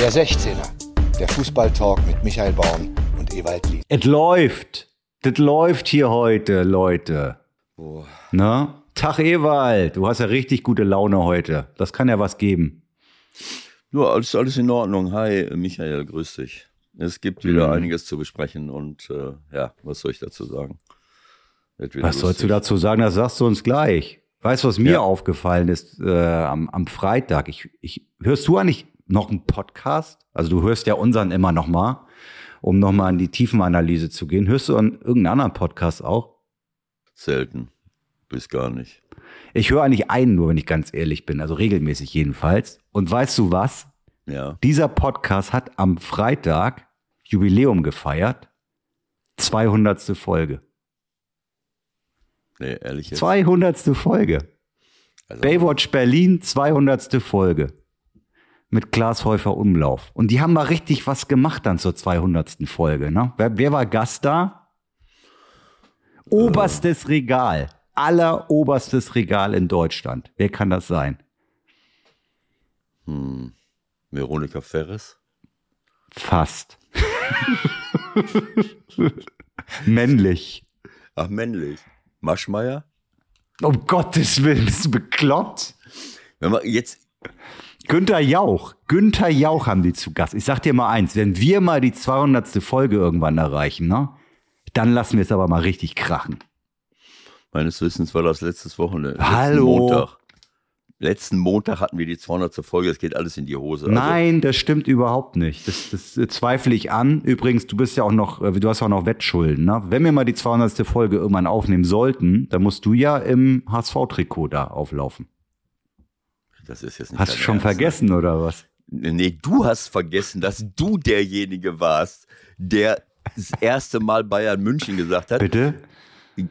Der 16er, der Fußballtalk mit Michael Baum und Ewald Lien. Es läuft. Das läuft hier heute, Leute. Boah. Na? Tag Ewald, du hast ja richtig gute Laune heute. Das kann ja was geben. Nur alles, alles in Ordnung. Hi, Michael, grüß dich. Es gibt wieder Mhm. einiges zu besprechen und äh, ja, was soll ich dazu sagen? Was sollst du dazu sagen? Das sagst du uns gleich. Weißt du, was mir Ja. aufgefallen ist äh, am, am Freitag? Ich, ich, hörst du eigentlich noch einen Podcast? Also du hörst ja unseren immer noch mal, um noch mal in die Tiefenanalyse zu gehen. Hörst du an irgendeinen anderen Podcast auch? Selten. Bis gar nicht. Ich höre eigentlich einen nur, wenn ich ganz ehrlich bin, also regelmäßig jedenfalls. Und weißt du was? Ja. Dieser Podcast hat am Freitag Jubiläum gefeiert. 200. Folge. Nee, ehrlich jetzt. 200. Folge. Also, Baywatch Berlin, 200. Folge. Mit Klaas Häufer Umlauf. Und die haben mal richtig was gemacht dann zur 200. Folge. Ne? Wer, wer war Gast da? Oberstes Regal. Alleroberstes Regal in Deutschland. Wer kann das sein? hm, Veronika Ferres. Fast. Männlich. Ach, männlich. Maschmeyer. Um Gottes Willen, bist du bekloppt? Wenn man jetzt, Günther Jauch. Günther Jauch haben die zu Gast. Ich sag dir mal eins, wenn wir mal die 200. Folge irgendwann erreichen, ne? Dann lassen wir es aber mal richtig krachen. meines Wissens war das letztes Wochenende. Hallo. Letzten Montag. Letzten Montag hatten wir die 200. Folge. Es geht alles in die Hose. Also, Nein, das stimmt überhaupt nicht. Das, das äh, zweifle ich an. Übrigens, du bist ja auch noch, äh, du hast auch noch Wettschulden. Ne? Wenn wir mal die 200. Folge irgendwann aufnehmen sollten, dann musst du ja im HSV-Trikot da auflaufen. Das ist jetzt nicht Hast du schon Ernst, ne? vergessen oder was? Nee, du hast vergessen, dass du derjenige warst, der das erste Mal Bayern München gesagt hat. Bitte?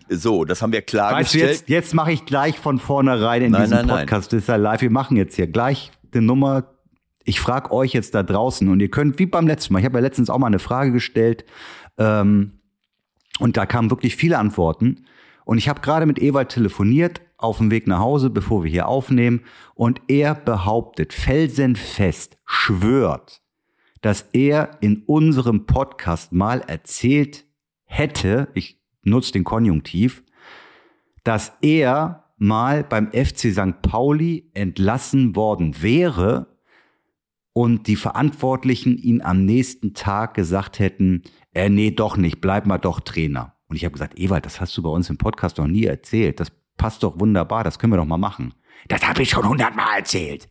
So, das haben wir Weißt du, klargestellt. jetzt, jetzt mache ich gleich von vornherein in Nein, diesem nein, nein. Podcast, das ist ja live, wir machen jetzt hier gleich die Nummer. Ich frage euch jetzt da draußen und ihr könnt, wie beim letzten Mal, ich habe ja letztens auch mal eine Frage gestellt ähm, und da kamen wirklich viele Antworten. Und ich habe gerade mit Ewald telefoniert auf dem Weg nach Hause, bevor wir hier aufnehmen. Und er behauptet felsenfest, schwört, dass er in unserem Podcast mal erzählt hätte, ich nutze den Konjunktiv, dass er mal beim FC St. Pauli entlassen worden wäre und die Verantwortlichen ihn am nächsten Tag gesagt hätten, äh, nee, doch nicht, bleib mal doch Trainer. Und ich habe gesagt, Ewald, das hast du bei uns im Podcast noch nie erzählt. Das passt doch wunderbar, das können wir doch mal machen. Das habe ich schon hundertmal erzählt.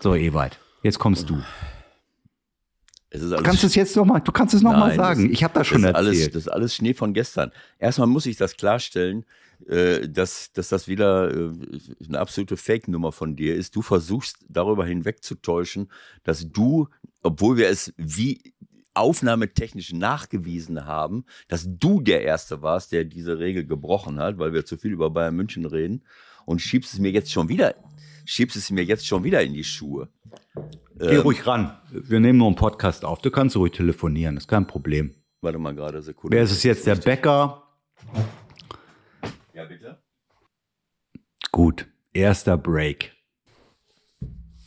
So, Ewald, jetzt kommst du. Du kannst es jetzt noch mal, du kannst es noch mal sagen. das- ich habe das schon das erzählt. alles, das ist alles Schnee von gestern. Erstmal muss ich das klarstellen, äh, dass, dass das wieder äh, eine absolute Fake-Nummer von dir ist. Du versuchst darüber hinwegzutäuschen, dass du, obwohl wir es wie aufnahmetechnisch nachgewiesen haben, dass du der Erste warst, der diese Regel gebrochen hat, weil wir zu viel über Bayern München reden und schiebst es mir jetzt schon wieder, schiebst es mir jetzt schon wieder in die Schuhe. Geh Ähm, ruhig ran. Wir nehmen nur einen Podcast auf. Du kannst ruhig telefonieren, das ist kein Problem. Warte mal gerade, Sekunde. Wer ist es jetzt? Der Bäcker? Ja, bitte. Gut, erster Break.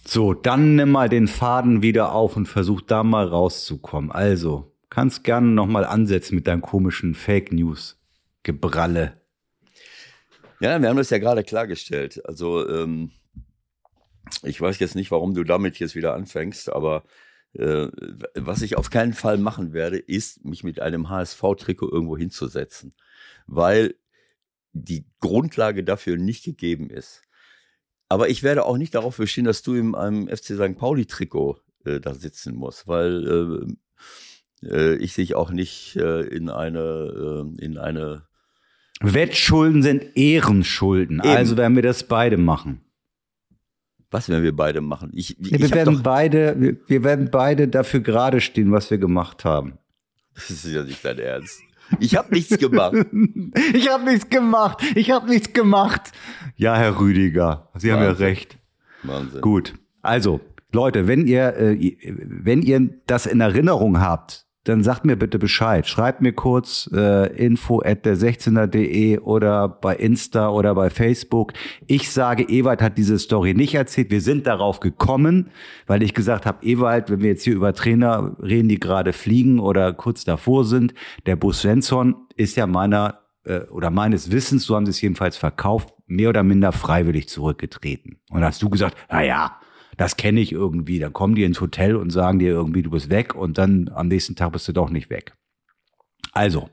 So, dann nimm mal den Faden wieder auf und versuch da mal rauszukommen. Also, kannst gerne noch mal ansetzen mit deinem komischen Fake News Gebralle. Ja, wir haben das ja gerade klargestellt. Also, ähm, ich weiß jetzt nicht, warum du damit jetzt wieder anfängst, aber äh, was ich auf keinen Fall machen werde, ist, mich mit einem HSV-Trikot irgendwo hinzusetzen, weil die Grundlage dafür nicht gegeben ist. Aber ich werde auch nicht darauf bestehen, dass du in einem FC St. Pauli-Trikot äh, da sitzen musst, weil äh, äh, ich dich auch nicht äh, in eine, äh, in eine Wettschulden sind Ehrenschulden. Eben. Also werden wir das beide machen. Was werden wir beide machen? Ich, ich, wir, werden beide, wir, wir werden beide dafür gerade stehen, was wir gemacht haben. das ist ja nicht dein Ernst. Ich habe nichts gemacht. Ich habe nichts gemacht. Ich habe nichts gemacht. Ja, Herr Rüdiger, Sie haben ja Wahnsinn. recht. Wahnsinn. Gut. Also, Leute, wenn ihr, äh, wenn ihr das in Erinnerung habt, dann sagt mir bitte Bescheid. Schreibt mir kurz äh, info at der 16er.de oder bei Insta oder bei Facebook. Ich sage, Ewald hat diese Story nicht erzählt. Wir sind darauf gekommen, weil ich gesagt habe, Ewald, wenn wir jetzt hier über Trainer reden, die gerade fliegen oder kurz davor sind, der Bus Svensson ist ja meiner äh, oder meines Wissens, so haben sie es jedenfalls verkauft, mehr oder minder freiwillig zurückgetreten. Und hast du gesagt, na ja, das kenne ich irgendwie. Dann kommen die ins Hotel und sagen dir irgendwie, du bist weg und dann am nächsten Tag bist du doch nicht weg. Also,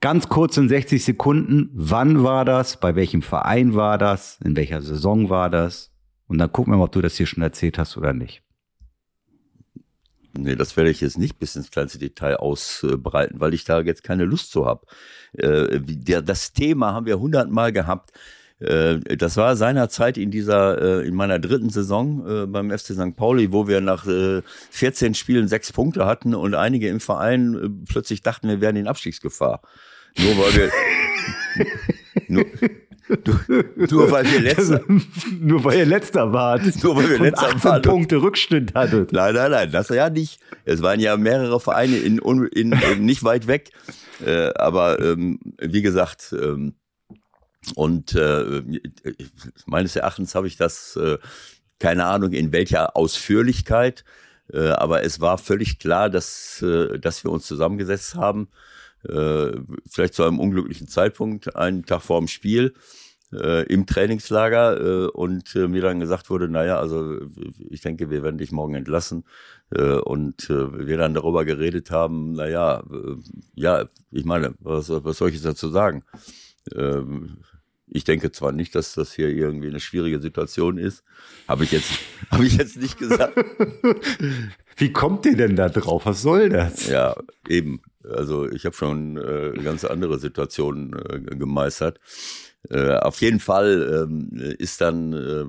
ganz kurz in 60 Sekunden, wann war das, bei welchem Verein war das, in welcher Saison war das? Und dann gucken wir mal, ob du das hier schon erzählt hast oder nicht. Nee, das werde ich jetzt nicht bis ins kleinste Detail ausbreiten, weil ich da jetzt keine Lust zu habe. Äh, das Thema haben wir hundertmal gehabt. Äh, das war seinerzeit in dieser, äh, in meiner dritten Saison äh, beim FC St. Pauli, wo wir nach 14 Spielen sechs Punkte hatten und einige im Verein plötzlich dachten, wir wären in Abstiegsgefahr. Nur weil wir, nur, nur, weil wir letzter, nur weil ihr letzter wart. Nur weil wir letzter 18 waren. Punkte Rückstand hattet. Nein, nein, nein, das ja nicht. Es waren ja mehrere Vereine in, in, in nicht weit weg. Äh, aber ähm, wie gesagt, ähm, und äh, meines Erachtens habe ich das, äh, keine Ahnung in welcher Ausführlichkeit, äh, aber es war völlig klar, dass, äh, dass wir uns zusammengesetzt haben, äh, vielleicht zu einem unglücklichen Zeitpunkt, einen Tag vor dem Spiel äh, im Trainingslager äh, und äh, mir dann gesagt wurde, naja, also ich denke, wir werden dich morgen entlassen. Äh, und äh, wir dann darüber geredet haben, naja, äh, ja, ich meine, was, was soll ich jetzt dazu sagen? Ähm, ich denke zwar nicht, dass das hier irgendwie eine schwierige Situation ist, habe ich jetzt, habe ich jetzt nicht gesagt. Wie kommt ihr denn da drauf? Was soll das? Ja, eben. Also ich habe schon äh, ganz andere Situationen äh, gemeistert. Äh, auf jeden Fall ähm, ist dann, äh,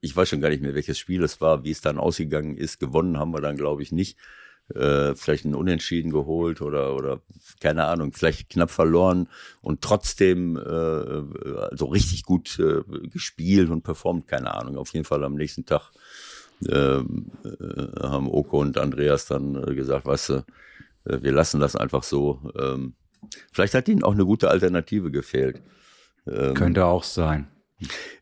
ich weiß schon gar nicht mehr, welches Spiel es war, wie es dann ausgegangen ist. Gewonnen haben wir dann, glaube ich, nicht äh, vielleicht ein Unentschieden geholt oder oder keine Ahnung, vielleicht knapp verloren und trotzdem äh, also richtig gut äh, gespielt und performt, keine Ahnung. Auf jeden Fall am nächsten Tag äh, äh haben Oko und Andreas dann äh, gesagt, weißt du, äh, wir lassen das einfach so. Ähm, vielleicht hat ihnen auch eine gute Alternative gefehlt. Ähm, Könnte auch sein.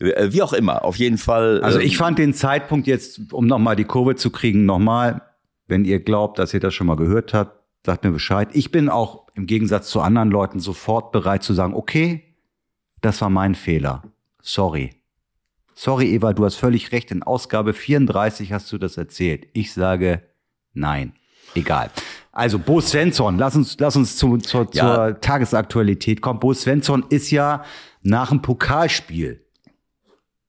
Wie auch immer, auf jeden Fall. Also ich ähm, fand den Zeitpunkt jetzt, um nochmal die Kurve zu kriegen, nochmal wenn ihr glaubt, dass ihr das schon mal gehört habt, sagt mir Bescheid. Ich bin auch im Gegensatz zu anderen Leuten sofort bereit zu sagen, okay, das war mein Fehler. Sorry. Sorry, Eva, du hast völlig recht. In Ausgabe 34 hast du das erzählt. Ich sage nein. Egal. Also Bo Svensson, lass uns, lass uns zu, zu, ja. zur Tagesaktualität kommen. Bo Svensson ist ja nach dem Pokalspiel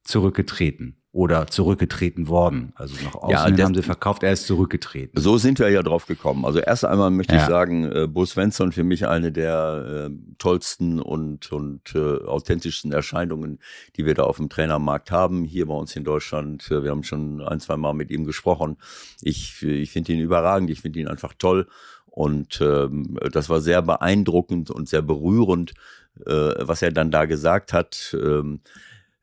zurückgetreten oder zurückgetreten worden. Also nach außen ja, das, haben sie verkauft, er ist zurückgetreten. So sind wir ja drauf gekommen. Also erst einmal möchte ja. ich sagen, äh, Bo Svensson für mich eine der äh, tollsten und, und äh, authentischsten Erscheinungen, die wir da auf dem Trainermarkt haben, hier bei uns in Deutschland. Äh, wir haben schon ein, zwei Mal mit ihm gesprochen. Ich, ich finde ihn überragend, ich finde ihn einfach toll. Und ähm, das war sehr beeindruckend und sehr berührend, äh, was er dann da gesagt hat. Ähm,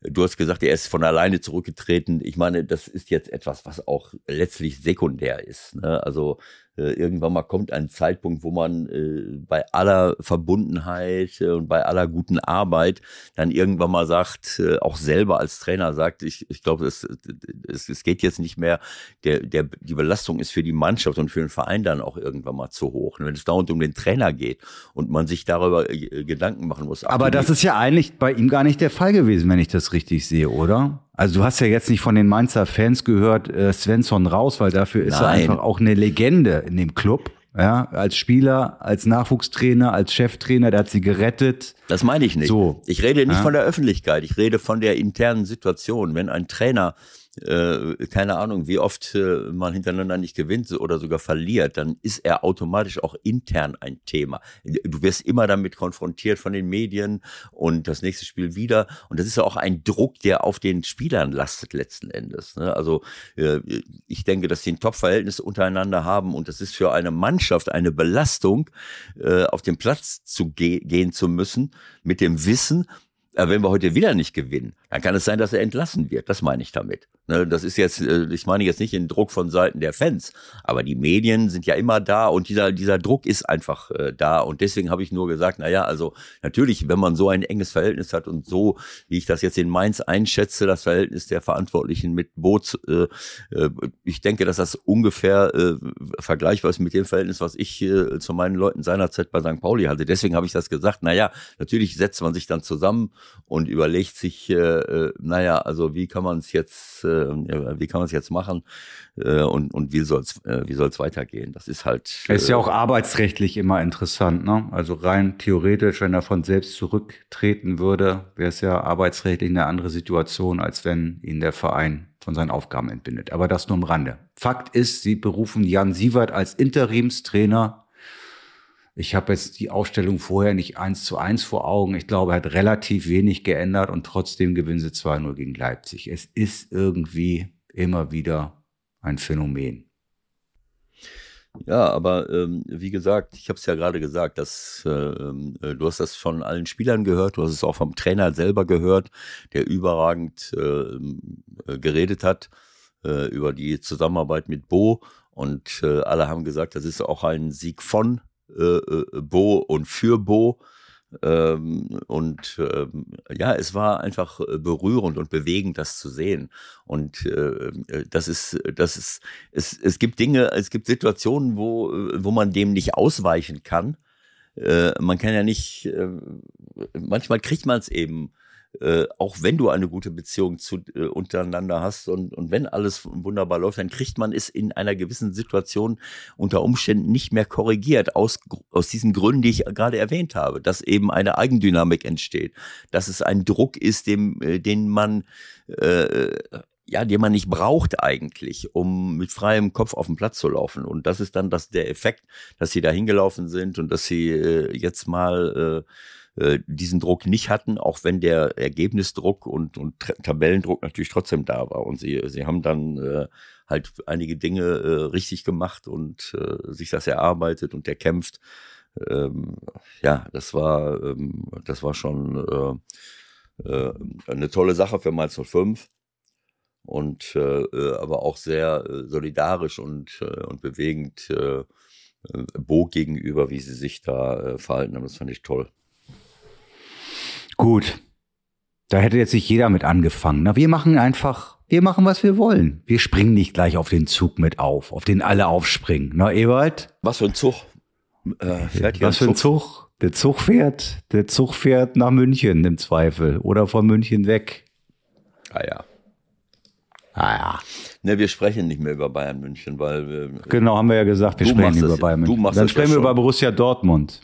Du hast gesagt, er ist von alleine zurückgetreten. Ich meine, das ist jetzt etwas, was auch letztlich sekundär ist. Ne? Also äh, irgendwann mal kommt ein Zeitpunkt, wo man äh, bei aller Verbundenheit äh, und bei aller guten Arbeit dann irgendwann mal sagt, äh, auch selber als Trainer sagt, ich, ich glaube, es, es, es geht jetzt nicht mehr, der, der, die Belastung ist für die Mannschaft und für den Verein dann auch irgendwann mal zu hoch. Und wenn es dauernd um den Trainer geht und man sich darüber Gedanken machen muss. Aber das ist ja eigentlich bei ihm gar nicht der Fall gewesen, wenn ich das richtig sehe, oder? Also du hast ja jetzt nicht von den Mainzer Fans gehört, äh, Svensson raus, weil dafür ist Nein. er einfach auch eine Legende in dem Club. Ja, als Spieler, als Nachwuchstrainer, als Cheftrainer, der hat sie gerettet. Das meine ich nicht. So. Ich rede nicht ja. von der Öffentlichkeit, ich rede von der internen Situation. Wenn ein Trainer äh, keine Ahnung, wie oft äh, man hintereinander nicht gewinnt oder sogar verliert, dann ist er automatisch auch intern ein Thema. Du wirst immer damit konfrontiert von den Medien und das nächste Spiel wieder. Und das ist ja auch ein Druck, der auf den Spielern lastet letzten Endes. Ne? Also äh, ich denke, dass sie ein Top-Verhältnis untereinander haben und das ist für eine Mannschaft eine Belastung, äh, auf den Platz zu ge gehen zu müssen mit dem Wissen, wenn wir heute wieder nicht gewinnen, dann kann es sein, dass er entlassen wird. Das meine ich damit. Ne, das ist jetzt, äh, ich meine jetzt nicht den Druck von Seiten der Fans, aber die Medien sind ja immer da und dieser, dieser Druck ist einfach äh, da. Und deswegen habe ich nur gesagt, na ja, also natürlich, wenn man so ein enges Verhältnis hat und so, wie ich das jetzt in Mainz einschätze, das Verhältnis der Verantwortlichen mit Boots, äh, äh, ich denke, dass das ungefähr äh, vergleichbar ist mit dem Verhältnis, was ich äh, zu meinen Leuten seinerzeit bei St. Pauli hatte. Deswegen habe ich das gesagt, na ja, natürlich setzt man sich dann zusammen und überlegt sich, äh, äh naja, also wie kann man es jetzt äh, wie kann man es jetzt machen äh, und, und wie soll es äh, wie soll's weitergehen. Das ist halt. Ist ja auch arbeitsrechtlich immer interessant, ne? Also rein theoretisch, wenn er von selbst zurücktreten würde, wäre es ja arbeitsrechtlich eine andere Situation, als wenn ihn der Verein von seinen Aufgaben entbindet. Aber das nur am Rande. Fakt ist, sie berufen Jan Sievert als Interimstrainer ich habe jetzt die Aufstellung vorher nicht eins zu eins vor Augen. Ich glaube, er hat relativ wenig geändert und trotzdem gewinnen sie 2-0 gegen Leipzig. Es ist irgendwie immer wieder ein Phänomen. Ja, aber ähm, wie gesagt, ich habe es ja gerade gesagt, dass äh, äh, du hast das von allen Spielern gehört, du hast es auch vom Trainer selber gehört, der überragend äh, geredet hat äh, über die Zusammenarbeit mit Bo und äh, alle haben gesagt, das ist auch ein Sieg von Bo und für Bo. Ähm, und ähm, ja, es war einfach äh, berührend und bewegend, das zu sehen. Und äh, äh, das ist, das ist, es, es gibt Dinge, es gibt Situationen, wo, wo man dem nicht ausweichen kann. Äh, man kann ja nicht, äh, manchmal kriegt man es eben äh, auch wenn du eine gute Beziehung zu, äh, untereinander hast und, und wenn alles wunderbar läuft, dann kriegt man es in einer gewissen Situation unter Umständen nicht mehr korrigiert, aus, aus diesen Gründen, die ich gerade erwähnt habe, dass eben eine Eigendynamik entsteht, dass es ein Druck ist, dem, äh, den man äh, ja, den man nicht braucht eigentlich, um mit freiem Kopf auf den Platz zu laufen. Und das ist dann das, der Effekt, dass sie da hingelaufen sind und dass sie äh, jetzt mal äh, äh, diesen Druck nicht hatten, auch wenn der Ergebnisdruck und, und Tabellendruck natürlich trotzdem da war. Und sie, sie haben dann äh, halt einige Dinge äh, richtig gemacht und äh, sich das erarbeitet und erkämpft. Ähm, ja, das war, ähm, das war schon äh, äh, eine tolle Sache für Mainz 05 und äh, äh, aber auch sehr äh, solidarisch und, äh, und bewegend äh, Bo gegenüber, wie sie sich da äh, verhalten haben. Das fand ich toll. Gut. Da hätte jetzt nicht jeder mit angefangen. Na, wir machen einfach, wir machen, was wir wollen. Wir springen nicht gleich auf den Zug mit auf, auf den alle aufspringen. Na, Ewald? Was für ein Zug? Äh, fährt hier was für ein Zug? Zug? Der Zug fährt, der Zug fährt nach München im Zweifel oder von München weg. Ah ja. Ah ja. Ne, wir sprechen nicht mehr über Bayern München, weil wir, Genau, haben wir ja gesagt, wir sprechen über Bayern München. Dann sprechen wir über Borussia Dortmund.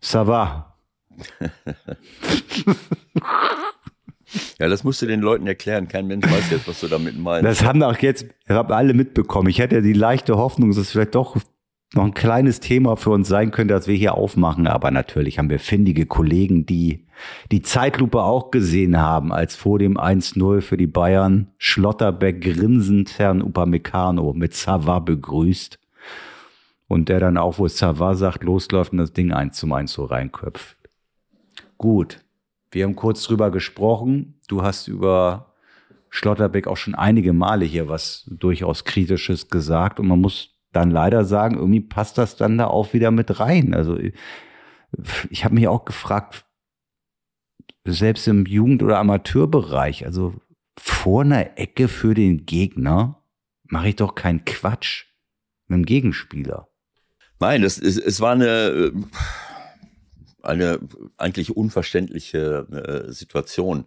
Ça va. Ja, das musst du den Leuten erklären. Kein Mensch weiß jetzt, was du damit meinst. Das haben auch jetzt haben alle mitbekommen. Ich hatte ja die leichte Hoffnung, dass es vielleicht doch noch ein kleines Thema für uns sein könnte, dass wir hier aufmachen. Aber natürlich haben wir findige Kollegen, die die Zeitlupe auch gesehen haben, als vor dem 1-0 für die Bayern Schlotterbeck grinsend Herrn Upamecano mit Sava begrüßt. Und der dann auch, wo Sava sagt, losläuft und das Ding eins zum eins so reinköpft. Gut, wir haben kurz drüber gesprochen. Du hast über Schlotterbeck auch schon einige Male hier was durchaus Kritisches gesagt. Und man muss dann leider sagen, irgendwie passt das dann da auch wieder mit rein. Also ich habe mich auch gefragt, selbst im Jugend- oder Amateurbereich, also vor einer Ecke für den Gegner mache ich doch keinen Quatsch mit dem Gegenspieler. Nein, das ist, es war eine eine eigentlich unverständliche äh, Situation.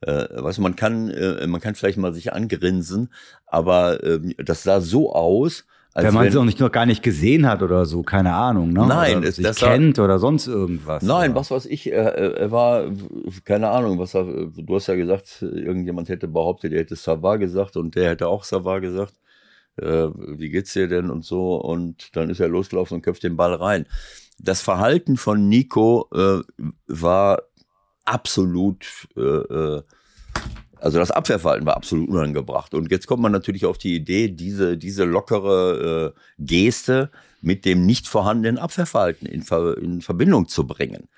Äh, weißt du, man kann, äh, man kann vielleicht mal sich angrinsen, aber äh, das sah so aus, als wenn man es auch nicht noch gar nicht gesehen hat oder so, keine Ahnung, ne? Nein, oder sich das kennt war, oder sonst irgendwas. Nein, oder? was weiß ich, er, er war, keine Ahnung, was er, du hast ja gesagt, irgendjemand hätte behauptet, er hätte Savar gesagt und der hätte auch Savar gesagt. Äh, wie geht's dir denn und so und dann ist er losgelaufen und köpft den Ball rein das Verhalten von Nico äh, war absolut, äh, äh, also das Abwehrverhalten war absolut unangebracht. Und jetzt kommt man natürlich auf die Idee, diese, diese lockere äh, Geste mit dem nicht vorhandenen Abwehrverhalten in, Ver in Verbindung zu bringen.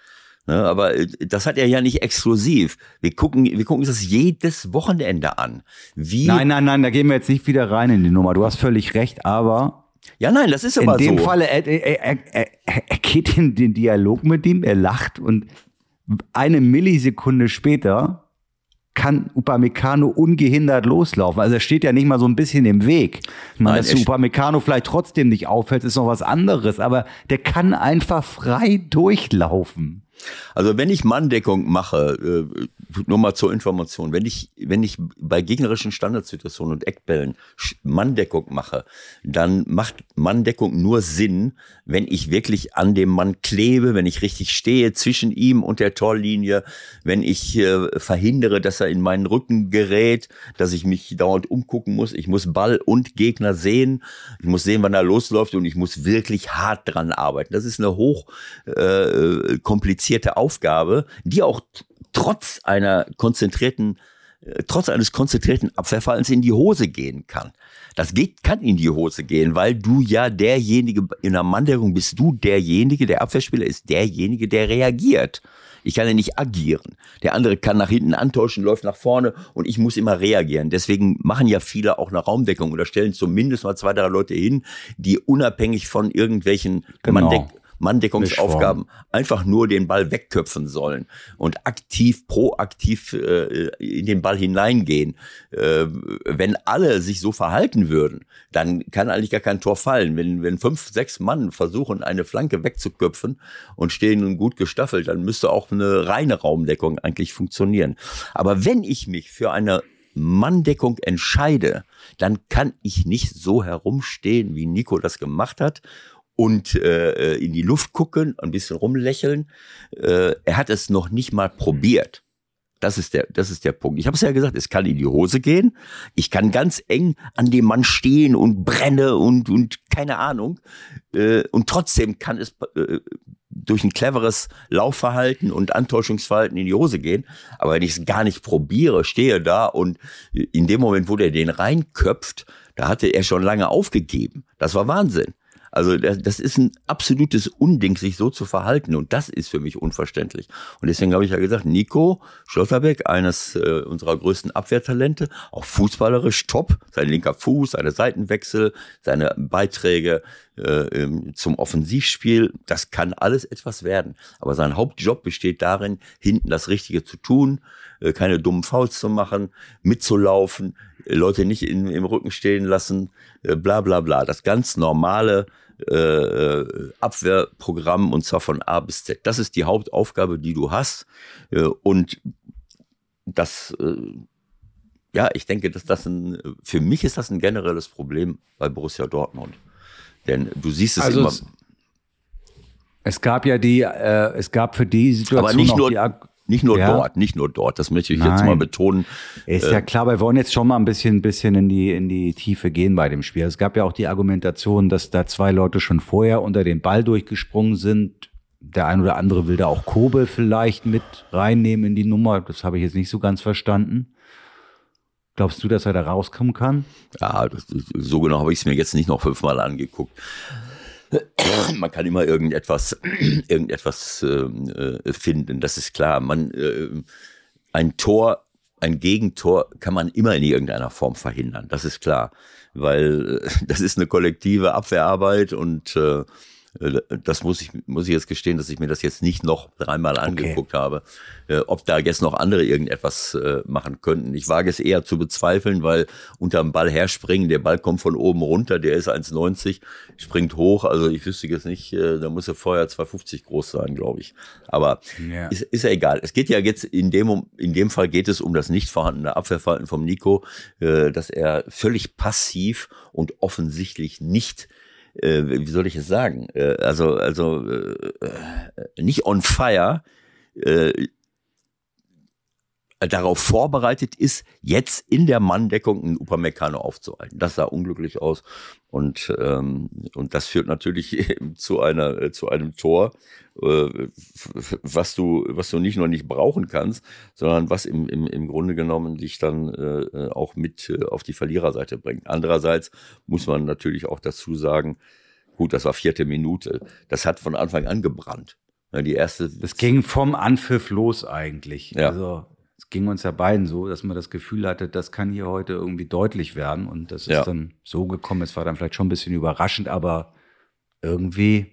Ne, aber äh, das hat er ja nicht exklusiv. Wir gucken, wir gucken uns das jedes Wochenende an. Wie nein, nein, nein, da gehen wir jetzt nicht wieder rein in die Nummer. Du hast völlig recht, aber ja, nein, das ist aber so. In dem so. Falle, er, er, er, er, geht in den Dialog mit ihm, er lacht und eine Millisekunde später kann Upamecano ungehindert loslaufen. Also er steht ja nicht mal so ein bisschen im Weg. Ich meine, dass Upamecano vielleicht trotzdem nicht auffällt, ist noch was anderes, aber der kann einfach frei durchlaufen. Also wenn ich Manndeckung mache, äh, nur mal zur Information, wenn ich, wenn ich bei gegnerischen Standardsituationen und Eckbällen Manndeckung mache, dann macht Manndeckung nur Sinn, wenn ich wirklich an dem Mann klebe, wenn ich richtig stehe zwischen ihm und der Torlinie, wenn ich äh, verhindere, dass er in meinen Rücken gerät, dass ich mich dauernd umgucken muss. Ich muss Ball und Gegner sehen. Ich muss sehen, wann er losläuft und ich muss wirklich hart dran arbeiten. Das ist eine hoch äh, komplizierte Aufgabe, die auch trotz einer konzentrierten äh, trotz eines konzentrierten Abwehrfallens in die Hose gehen kann. Das geht, kann in die Hose gehen, weil du ja derjenige, in der Manndeckung bist du derjenige, der Abwehrspieler ist derjenige, der reagiert. Ich kann ja nicht agieren. Der andere kann nach hinten antauschen, läuft nach vorne und ich muss immer reagieren. Deswegen machen ja viele auch eine Raumdeckung oder stellen zumindest mal zwei, drei Leute hin, die unabhängig von irgendwelchen genau. Manndeck Manndeckungsaufgaben einfach nur den Ball wegköpfen sollen und aktiv, proaktiv äh, in den Ball hineingehen. Äh, wenn alle sich so verhalten würden, dann kann eigentlich gar kein Tor fallen. Wenn, wenn fünf, sechs Mann versuchen, eine Flanke wegzuköpfen und stehen nun gut gestaffelt, dann müsste auch eine reine Raumdeckung eigentlich funktionieren. Aber wenn ich mich für eine Manndeckung entscheide, dann kann ich nicht so herumstehen, wie Nico das gemacht hat und äh, in die Luft gucken, ein bisschen rumlächeln. Äh, er hat es noch nicht mal probiert. Das ist der, das ist der Punkt. Ich habe es ja gesagt, es kann in die Hose gehen. Ich kann ganz eng an dem Mann stehen und brenne und und keine Ahnung. Äh, und trotzdem kann es äh, durch ein cleveres Laufverhalten und Antäuschungsverhalten in die Hose gehen. Aber wenn ich es gar nicht probiere, stehe da und in dem Moment, wo der den reinköpft, da hatte er schon lange aufgegeben. Das war Wahnsinn. Also das ist ein absolutes Unding, sich so zu verhalten. Und das ist für mich unverständlich. Und deswegen habe ich ja gesagt, Nico Schlotterbeck, eines äh, unserer größten Abwehrtalente, auch fußballerisch top. Sein linker Fuß, seine Seitenwechsel, seine Beiträge äh, zum Offensivspiel, das kann alles etwas werden. Aber sein Hauptjob besteht darin, hinten das Richtige zu tun, äh, keine dummen Fouls zu machen, mitzulaufen, Leute nicht in, im Rücken stehen lassen, äh, bla bla bla. Das ganz normale äh, äh, Abwehrprogramm und zwar von A bis Z. Das ist die Hauptaufgabe, die du hast. Äh, und das, äh, ja, ich denke, dass das ein, für mich ist das ein generelles Problem bei Borussia Dortmund. Denn du siehst es also immer. Es, es gab ja die, äh, es gab für die Situation aber nicht nur, die nicht nur ja. dort, nicht nur dort. Das möchte ich Nein. jetzt mal betonen. Ist ja äh, klar, wir wollen jetzt schon mal ein bisschen, bisschen in die, in die Tiefe gehen bei dem Spiel. Es gab ja auch die Argumentation, dass da zwei Leute schon vorher unter den Ball durchgesprungen sind. Der ein oder andere will da auch Kobe vielleicht mit reinnehmen in die Nummer. Das habe ich jetzt nicht so ganz verstanden. Glaubst du, dass er da rauskommen kann? Ja, das, so genau habe ich es mir jetzt nicht noch fünfmal angeguckt. man kann immer irgendetwas, irgendetwas äh, finden, das ist klar. Man, äh, ein Tor, ein Gegentor kann man immer in irgendeiner Form verhindern, das ist klar. Weil äh, das ist eine kollektive Abwehrarbeit und äh, das muss ich, muss ich jetzt gestehen, dass ich mir das jetzt nicht noch dreimal angeguckt okay. habe, äh, ob da jetzt noch andere irgendetwas äh, machen könnten. Ich wage es eher zu bezweifeln, weil unter dem Ball herspringen, der Ball kommt von oben runter, der ist 1,90, springt hoch, also ich wüsste jetzt nicht, äh, da muss er vorher 2,50 groß sein, glaube ich. Aber ja. ist, ist ja egal. Es geht ja jetzt in dem, in dem Fall geht es um das nicht vorhandene Abwehrverhalten vom Nico, äh, dass er völlig passiv und offensichtlich nicht äh, wie soll ich es sagen? Äh, also, also äh, nicht on fire, äh, darauf vorbereitet ist, jetzt in der Manndeckung einen Upamecano aufzuhalten. Das sah unglücklich aus und ähm, und das führt natürlich zu einer äh, zu einem Tor, äh, was du was du nicht nur nicht brauchen kannst, sondern was im im, im Grunde genommen dich dann äh, auch mit äh, auf die Verliererseite bringt. Andererseits muss man natürlich auch dazu sagen, gut, das war vierte Minute, das hat von Anfang an gebrannt. Die erste. Das ging vom Anpfiff los eigentlich. Ja. Also es ging uns ja beiden so, dass man das Gefühl hatte, das kann hier heute irgendwie deutlich werden. Und das ist Ja. dann so gekommen. Es war dann vielleicht schon ein bisschen überraschend, aber irgendwie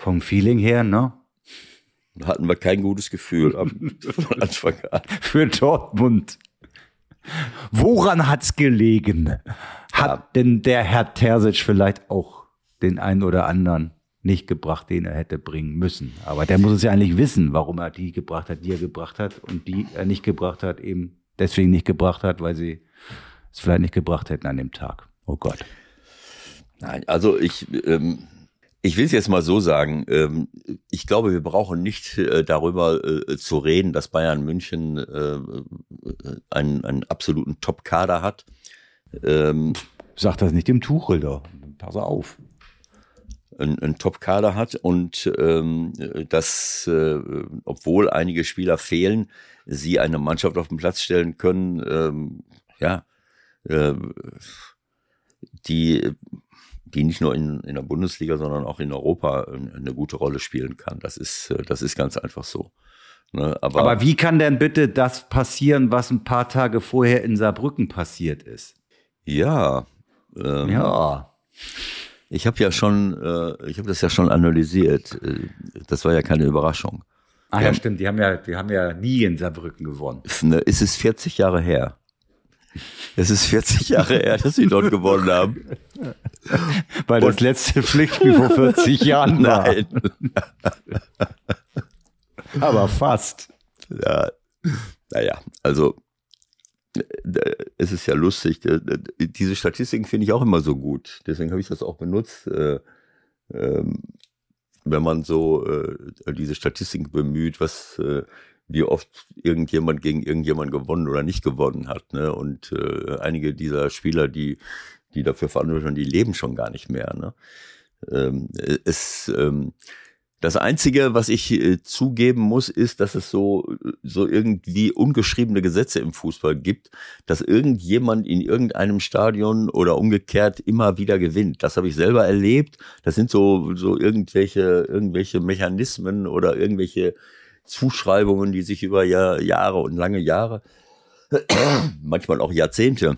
vom Feeling her, ne? hatten wir kein gutes Gefühl am, von Anfang an. Für Dortmund. Woran hat's gelegen? Hat denn der Herr Terzic vielleicht auch den einen oder anderen nicht gebracht, den er hätte bringen müssen? Aber der muss es ja eigentlich wissen, warum er die gebracht hat, die er gebracht hat und die er nicht gebracht hat, eben deswegen nicht gebracht hat, weil sie es vielleicht nicht gebracht hätten an dem Tag. Oh Gott. Nein, also ich, ähm, ich will es jetzt mal so sagen. Ähm, ich glaube, wir brauchen nicht äh, darüber äh, zu reden, dass Bayern München äh, einen, einen absoluten Top-Kader hat. Ähm, Sag das nicht dem Tuchel da. Pass auf. Einen, einen Top-Kader hat und ähm, dass, äh, obwohl einige Spieler fehlen, sie eine Mannschaft auf den Platz stellen können, ähm, ja, äh, die, die nicht nur in, in der Bundesliga, sondern auch in Europa eine gute Rolle spielen kann. Das ist, das ist ganz einfach so. Ne? Aber, Aber wie kann denn bitte das passieren, was ein paar Tage vorher in Saarbrücken passiert ist? ja, ähm, Ja. Ich habe ja schon, äh, ich habe das ja schon analysiert. Äh, Das war ja keine Überraschung. Ah Ja. ja, stimmt. Die haben ja, die haben ja nie in Saarbrücken gewonnen. Ne, Es ist 40 Jahre her. Es ist 40 Jahre her, dass sie dort gewonnen haben. Weil das letzte Pflichtspiel vor 40 Jahren war. Nein. Aber fast. Ja, naja, also es ist ja lustig. Diese Statistiken finde ich auch immer so gut. Deswegen habe ich das auch benutzt. äh, ähm, Wenn man so äh, diese Statistiken bemüht, was äh, wie oft irgendjemand gegen irgendjemand gewonnen oder nicht gewonnen hat. Ne? Und einige dieser Spieler, die, die dafür verantwortlich sind, die leben schon gar nicht mehr. Ne? Ähm, es, ähm, das Einzige, was ich äh, zugeben muss, ist, dass es so, so irgendwie ungeschriebene Gesetze im Fußball gibt, dass irgendjemand in irgendeinem Stadion oder umgekehrt immer wieder gewinnt. Das habe ich selber erlebt. Das sind so, so irgendwelche, irgendwelche Mechanismen oder irgendwelche Zuschreibungen, die sich über Jahr, Jahre und lange Jahre, manchmal auch Jahrzehnte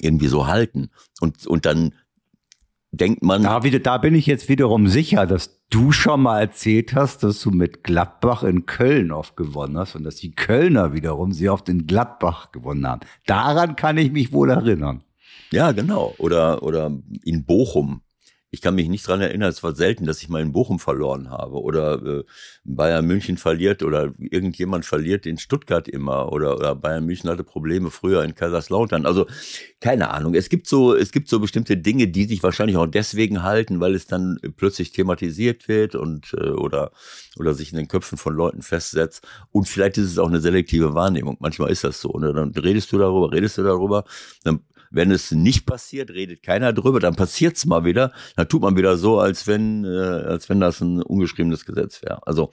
irgendwie so halten. Und, und dann denkt man, Da, wieder, da bin ich jetzt wiederum sicher, dass du schon mal erzählt hast, dass du mit Gladbach in Köln oft gewonnen hast und dass die Kölner wiederum sehr oft in Gladbach gewonnen haben. Daran kann ich mich wohl erinnern. Ja, genau. Oder, oder in Bochum. Ich kann mich nicht dran erinnern, es war selten, dass ich mal in Bochum verloren habe. Oder äh, Bayern München verliert oder irgendjemand verliert in Stuttgart immer. Oder, oder Bayern München hatte Probleme früher in Kaiserslautern. Also keine Ahnung. Es gibt so, es gibt so bestimmte Dinge, die sich wahrscheinlich auch deswegen halten, weil es dann plötzlich thematisiert wird und äh, oder, oder sich in den Köpfen von Leuten festsetzt. Und vielleicht ist es auch eine selektive Wahrnehmung. Manchmal ist das so. Ne? Dann redest du darüber, redest du darüber, dann wenn es nicht passiert, redet keiner drüber, dann passiert's mal wieder. Dann tut man wieder so, als wenn, äh, als wenn das ein ungeschriebenes Gesetz wäre. Also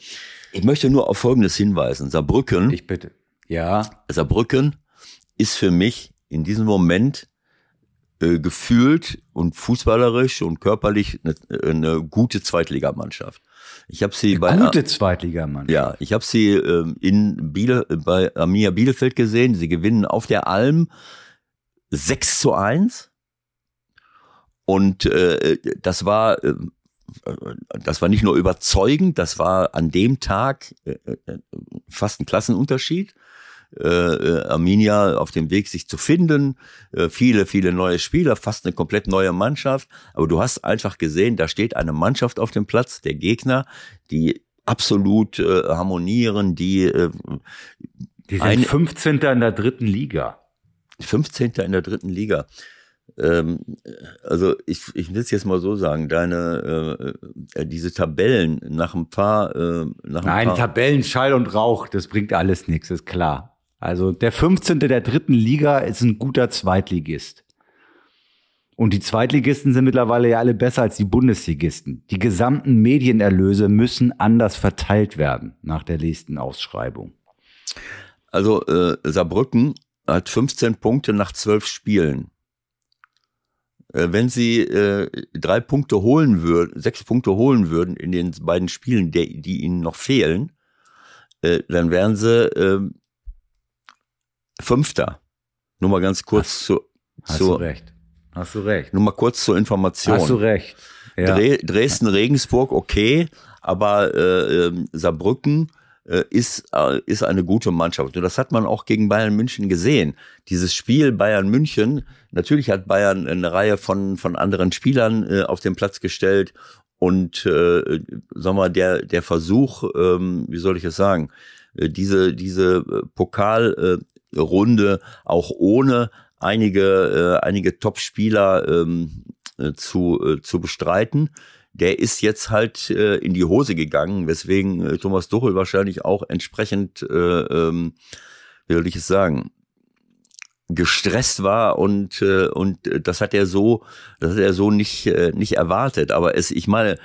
ich möchte nur auf Folgendes hinweisen. Saarbrücken, Ich bitte. Ja. Saarbrücken ist für mich in diesem Moment äh, gefühlt und fußballerisch und körperlich eine, eine gute Zweitligamannschaft. Ich habe sie bei Gute Zweitligamann. ja, ich habe sie ähm, in Biele, bei Arminia Bielefeld gesehen. Sie gewinnen auf der Alm 6 zu 1. Und äh, das war äh, das war nicht nur überzeugend, das war an dem Tag äh, äh, fast ein Klassenunterschied. Äh, äh, Arminia auf dem Weg, sich zu finden, äh, viele, viele neue Spieler, fast eine komplett neue Mannschaft. Aber du hast einfach gesehen, da steht eine Mannschaft auf dem Platz, der Gegner, die absolut äh, harmonieren, die äh, Die sind Eine- 15. in der dritten Liga. 15. in der dritten Liga. Ähm, also ich, ich will es jetzt mal so sagen, deine äh, äh, diese Tabellen nach ein paar äh, nach ein Nein, paar, Tabellen, Schall und Rauch, das bringt alles nichts, ist klar. Also der 15. der dritten Liga ist ein guter Zweitligist. Und die Zweitligisten sind mittlerweile ja alle besser als die Bundesligisten. Die gesamten Medienerlöse müssen anders verteilt werden nach der nächsten Ausschreibung. Also äh, Saarbrücken hat 15 Punkte nach 12 Spielen. äh, wenn sie äh, drei Punkte holen würden, sechs Punkte holen würden in den beiden Spielen, die, die ihnen noch fehlen, äh, dann wären sie äh, Fünfter. Nur mal ganz kurz Hast- zu, Hast zu du recht. Hast du recht. nur mal kurz zur Information. Hast du recht. Ja. Dre Dresden, Regensburg, okay, aber äh, ähm, Saarbrücken ist, äh, ist eine gute Mannschaft. Und das hat man auch gegen Bayern München gesehen. Dieses Spiel Bayern München, natürlich hat Bayern eine Reihe von, von anderen Spielern äh, auf den Platz gestellt. Und äh, sagen wir, der, der Versuch, ähm, wie soll ich es sagen, äh, diese, diese äh, Pokalrunde äh, Runde auch ohne einige, äh, einige Top-Spieler ähm, äh, zu, äh, zu bestreiten. Der ist jetzt halt äh, in die Hose gegangen, weswegen äh, Thomas Tuchel wahrscheinlich auch entsprechend, äh, ähm, wie soll ich es sagen, gestresst war und äh, und das hat er so das hat er so nicht äh, nicht erwartet. Aber es ich meine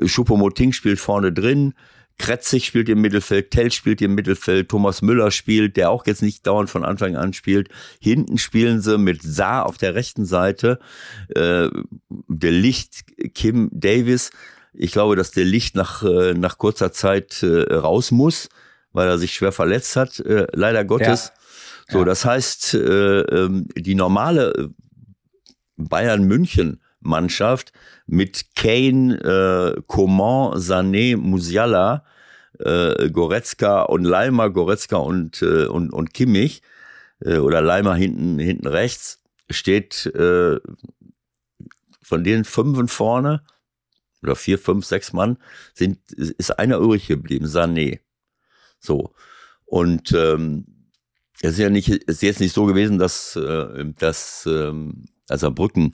Choupo-Moting spielt vorne drin Kretzig spielt im Mittelfeld, Tell spielt im Mittelfeld, Thomas Müller spielt, der auch jetzt nicht dauernd von Anfang an spielt. Hinten spielen sie mit Saar auf der rechten Seite, äh, der Licht, Kim Davis. Ich glaube, dass der Licht nach, äh, nach kurzer Zeit äh, raus muss, weil er sich schwer verletzt hat, äh, leider Gottes. So, Ja. das heißt, äh, ähm, die normale Bayern München Mannschaft mit Kane, äh, Coman, Sané, Musiala, äh, Goretzka und Leimer, Goretzka und, äh, und, und Kimmich äh, oder Leimer hinten, hinten rechts steht äh, von den fünfen vorne oder vier, fünf, sechs Mann sind, ist einer übrig geblieben, Sané. So. Und ähm, es ist ja nicht, es ist jetzt nicht so gewesen, dass, äh, dass ähm, also Brücken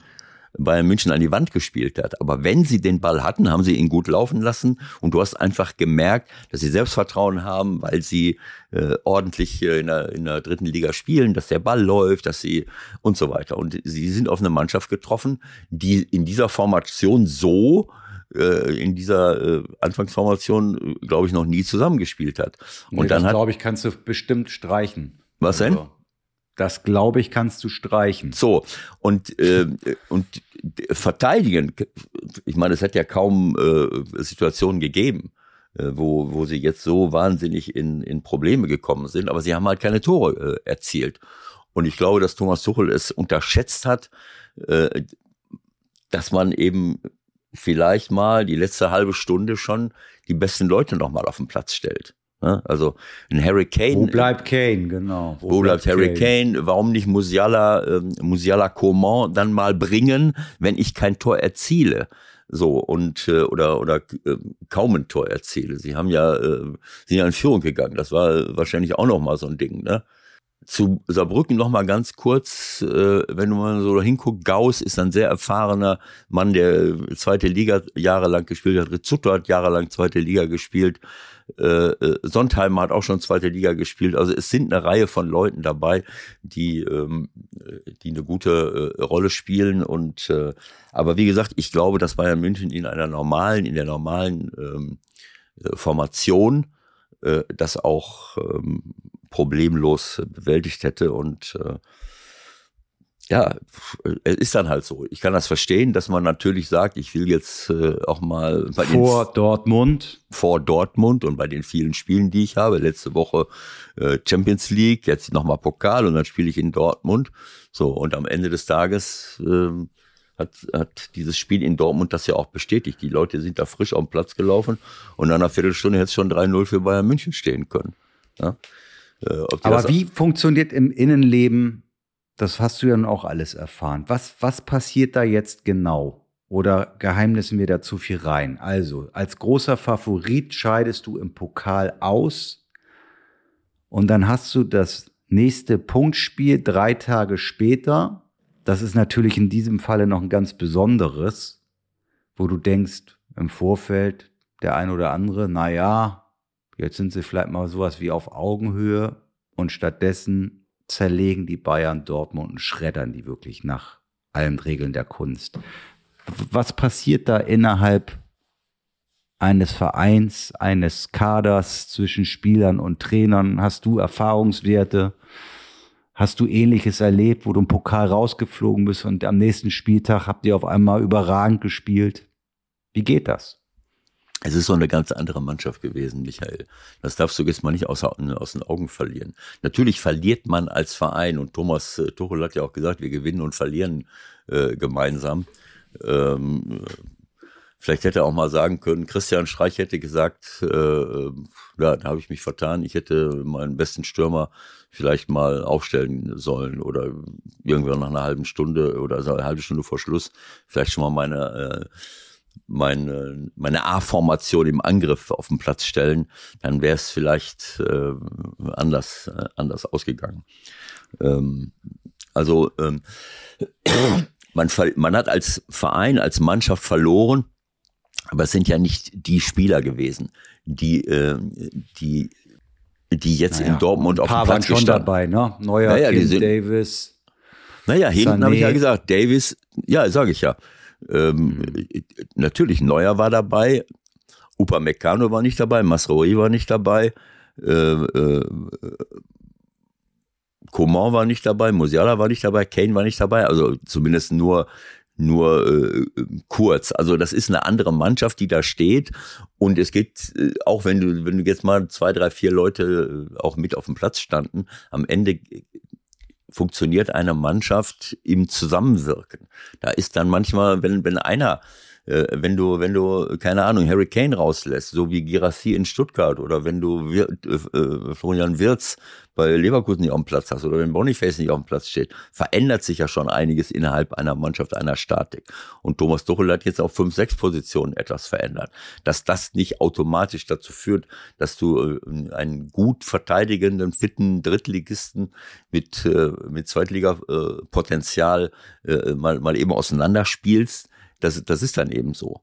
Bayern München an die Wand gespielt hat. Aber wenn sie den Ball hatten, haben sie ihn gut laufen lassen und du hast einfach gemerkt, dass sie Selbstvertrauen haben, weil sie äh, ordentlich äh, in, der, in der dritten Liga spielen, dass der Ball läuft, dass sie und so weiter. Und sie sind auf eine Mannschaft getroffen, die in dieser Formation so äh, in dieser äh, Anfangsformation, äh, glaube ich, noch nie zusammengespielt hat. Und Nee, dann glaube ich, kannst du bestimmt streichen. was denn? Das glaube ich, kannst du streichen. So, und, äh, und verteidigen, ich meine, es hat ja kaum äh, Situationen gegeben, äh, wo, wo sie jetzt so wahnsinnig in, in Probleme gekommen sind, aber sie haben halt keine Tore äh, erzielt. Und ich glaube, dass Thomas Tuchel es unterschätzt hat, äh, dass man eben vielleicht mal die letzte halbe Stunde schon die besten Leute nochmal auf den Platz stellt. Ne? Also ein Harry Kane. Wo bleibt Kane, genau. Wo bleibt Harry Kane? Warum nicht Musiala, ähm, Musiala Coman dann mal bringen, wenn ich kein Tor erziele? So, und, äh, oder, oder äh, kaum ein Tor erziele. Sie haben ja, äh, sind ja in Führung gegangen. Das war wahrscheinlich auch noch mal so ein Ding, ne? Zu Saarbrücken noch mal ganz kurz, äh, wenn du mal so hinguckt, Gauss ist ein sehr erfahrener Mann, der zweite Liga jahrelang gespielt hat. Rizzuto hat jahrelang zweite Liga gespielt. Äh, äh, Sondheim hat auch schon zweite Liga gespielt. Also es sind eine Reihe von Leuten dabei, die, ähm, äh, die eine gute äh, Rolle spielen. Und äh, aber wie gesagt, ich glaube, dass Bayern München in einer normalen, in der normalen ähm, äh, Formation äh, das auch ähm, problemlos bewältigt hätte. Und äh, ja, es ist dann halt so. Ich kann das verstehen, dass man natürlich sagt, ich will jetzt äh, auch mal bei den Vor Dortmund. vor Dortmund und bei den vielen Spielen, die ich habe. Letzte Woche äh, Champions League, jetzt nochmal Pokal und dann spiele ich in Dortmund. So, und am Ende des Tages ähm, hat, hat dieses Spiel in Dortmund das ja auch bestätigt. Die Leute sind da frisch auf den Platz gelaufen und nach einer Viertelstunde hätte es schon 3-0 für Bayern München stehen können. Ja? Äh, Aber wie funktioniert im Innenleben, das hast du ja nun auch alles erfahren. Was, was passiert da jetzt genau? Oder geheimnissen wir da zu viel rein? Also, als großer Favorit scheidest du im Pokal aus und dann hast du das nächste Punktspiel drei Tage später. Das ist natürlich in diesem Falle noch ein ganz besonderes, wo du denkst, im Vorfeld der ein oder andere, na ja, jetzt sind sie vielleicht mal sowas wie auf Augenhöhe und stattdessen zerlegen die Bayern Dortmund und schreddern die wirklich nach allen Regeln der Kunst. Was passiert da innerhalb eines Vereins, eines Kaders zwischen Spielern und Trainern? Hast du Erfahrungswerte? Hast du ähnliches erlebt, wo du im Pokal rausgeflogen bist und am nächsten Spieltag habt ihr auf einmal überragend gespielt? Wie geht das? Es ist so eine ganz andere Mannschaft gewesen, Michael. Das darfst du jetzt mal nicht aus, aus den Augen verlieren. Natürlich verliert man als Verein und Thomas äh, Tuchel hat ja auch gesagt, wir gewinnen und verlieren äh, gemeinsam. Ähm, Vielleicht hätte er auch mal sagen können, Christian Streich hätte gesagt, äh, ja, da habe ich mich vertan, ich hätte meinen besten Stürmer vielleicht mal aufstellen sollen oder irgendwann nach einer halben Stunde oder so eine halbe Stunde vor Schluss vielleicht schon mal meine, äh, meine, meine A-Formation im Angriff auf den Platz stellen, dann wäre es vielleicht äh, anders, äh, anders ausgegangen. Ähm, also ähm, man, man hat als Verein, als Mannschaft verloren aber es sind ja nicht die Spieler gewesen, die, äh, die, die jetzt naja, in Dortmund auf dem Platz waren schon gestanden. dabei, ne? Neuer, naja, sind, Davis. Naja, hinten habe ich ja gesagt, Davis, ja, sage ich ja. Ähm, mhm. Natürlich, Neuer war dabei, Upa Meccano war nicht dabei, Masroi war nicht dabei, äh, äh, Coman war nicht dabei, Musiala war nicht dabei, Kane war nicht dabei, also zumindest nur nur äh, kurz. Also das ist eine andere Mannschaft, die da steht. Und es geht, äh, auch wenn du, wenn du jetzt mal zwei, drei, vier Leute äh, auch mit auf dem Platz standen, am Ende funktioniert eine Mannschaft im Zusammenwirken. Da ist dann manchmal, wenn, wenn einer äh, wenn du, wenn du, keine Ahnung, Harry Kane rauslässt, so wie Girassi in Stuttgart oder wenn du Wir, äh, äh, Florian Wirz bei Leverkusen nicht auf dem Platz hast oder wenn Boniface nicht auf dem Platz steht, verändert sich ja schon einiges innerhalb einer Mannschaft, einer Statik. Und Thomas Tuchel hat jetzt auf fünf, sechs Positionen etwas verändert. Dass das nicht automatisch dazu führt, dass du äh, einen gut verteidigenden, fitten Drittligisten mit, äh, mit Zweitliga-Potenzial mal, mal eben auseinanderspielst, das, das ist dann eben so.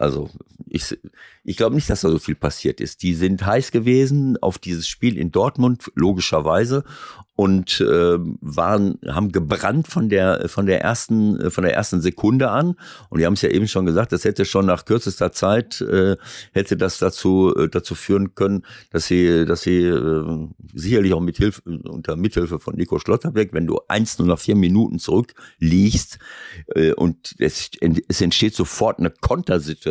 Also ich, ich glaube nicht, dass da so viel passiert ist. Die sind heiß gewesen auf dieses Spiel in Dortmund, logischerweise, und äh, waren, haben gebrannt von der, von der ersten, von der ersten Sekunde an. Und wir haben es ja eben schon gesagt, das hätte schon nach kürzester Zeit äh, hätte das dazu, äh, dazu führen können, dass sie, dass sie äh, sicherlich auch mit Hilfe, unter Mithilfe von Nico Schlotterbeck, wenn du eins nur nach vier Minuten zurückliegst äh, und es, es entsteht sofort eine Kontersituation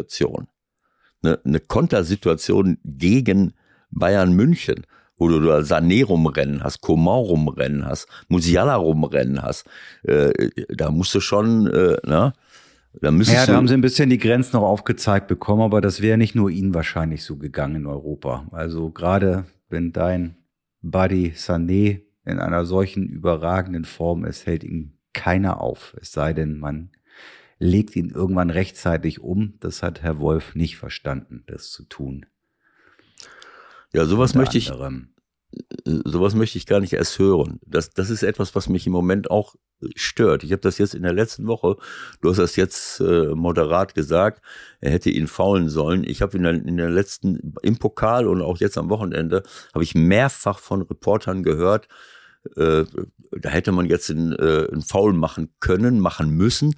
eine, eine Kontersituation gegen Bayern München, wo du da Sané rumrennen hast, Coman rumrennen hast, Musiala rumrennen hast. Äh, da musst du schon, äh, ne? Da ja, da haben sie ein bisschen die Grenzen noch aufgezeigt bekommen, aber das wäre nicht nur ihnen wahrscheinlich so gegangen in Europa. Also gerade wenn dein Buddy Sané in einer solchen überragenden Form ist, hält ihn keiner auf. Es sei denn, man legt ihn irgendwann rechtzeitig um. Das hat Herr Wolf nicht verstanden, das zu tun. Ja, sowas möchte ich, anderem. sowas möchte ich gar nicht erst hören. Das, das ist etwas, was mich im Moment auch stört. Ich habe das jetzt in der letzten Woche, du hast das jetzt äh, moderat gesagt, er hätte ihn faulen sollen. Ich habe in der, in der letzten, im Pokal und auch jetzt am Wochenende, habe ich mehrfach von Reportern gehört, äh, da hätte man jetzt einen, äh, einen Foul machen können, machen müssen.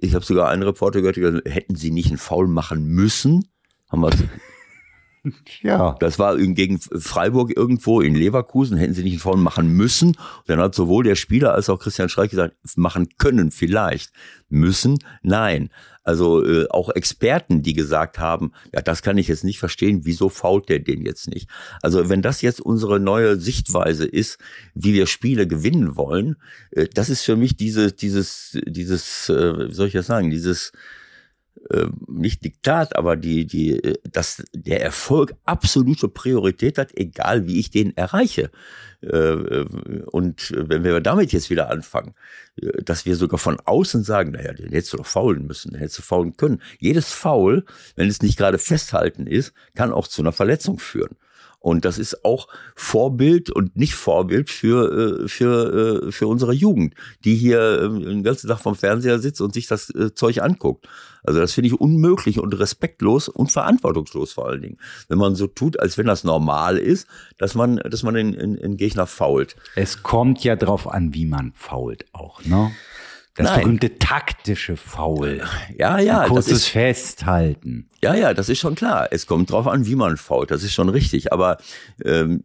Ich habe sogar einen Reporter gehört, gesagt, hätten sie nicht einen Foul machen müssen? Haben wir ja. Das war gegen Freiburg irgendwo in Leverkusen, hätten sie nicht einen Foul machen müssen. Dann hat sowohl der Spieler als auch Christian Streich gesagt, machen können vielleicht. Müssen? Nein. Also äh, auch Experten, die gesagt haben, ja, das kann ich jetzt nicht verstehen, wieso fault der den jetzt nicht? Also wenn das jetzt unsere neue Sichtweise ist, wie wir Spiele gewinnen wollen, äh, das ist für mich diese, dieses, dieses, äh, wie soll ich das sagen, dieses äh, nicht Diktat, aber die, die, äh, dass der Erfolg absolute Priorität hat, egal wie ich den erreiche. Äh, und wenn wir damit jetzt wieder anfangen, dass wir sogar von außen sagen, naja, den hättest du doch faulen müssen, den hättest du faulen können. Jedes Foul, wenn es nicht gerade festhalten ist, kann auch zu einer Verletzung führen. Und das ist auch Vorbild und nicht Vorbild für, äh, für, äh, für unsere Jugend, die hier ähm, den ganzen Tag vom Fernseher sitzt und sich das äh, Zeug anguckt. Also das finde ich unmöglich und respektlos und verantwortungslos vor allen Dingen. Wenn man so tut, als wenn das normal ist, dass man, dass man den, den, den Gegner fault. Es kommt ja drauf an, wie man fault auch, ne? Das Nein. berühmte taktische Foul. Ja, ja. Ein kurzes ist, Festhalten. Ja, ja, das ist schon klar. Es kommt drauf an, wie man fault. Das ist schon richtig. Aber ähm,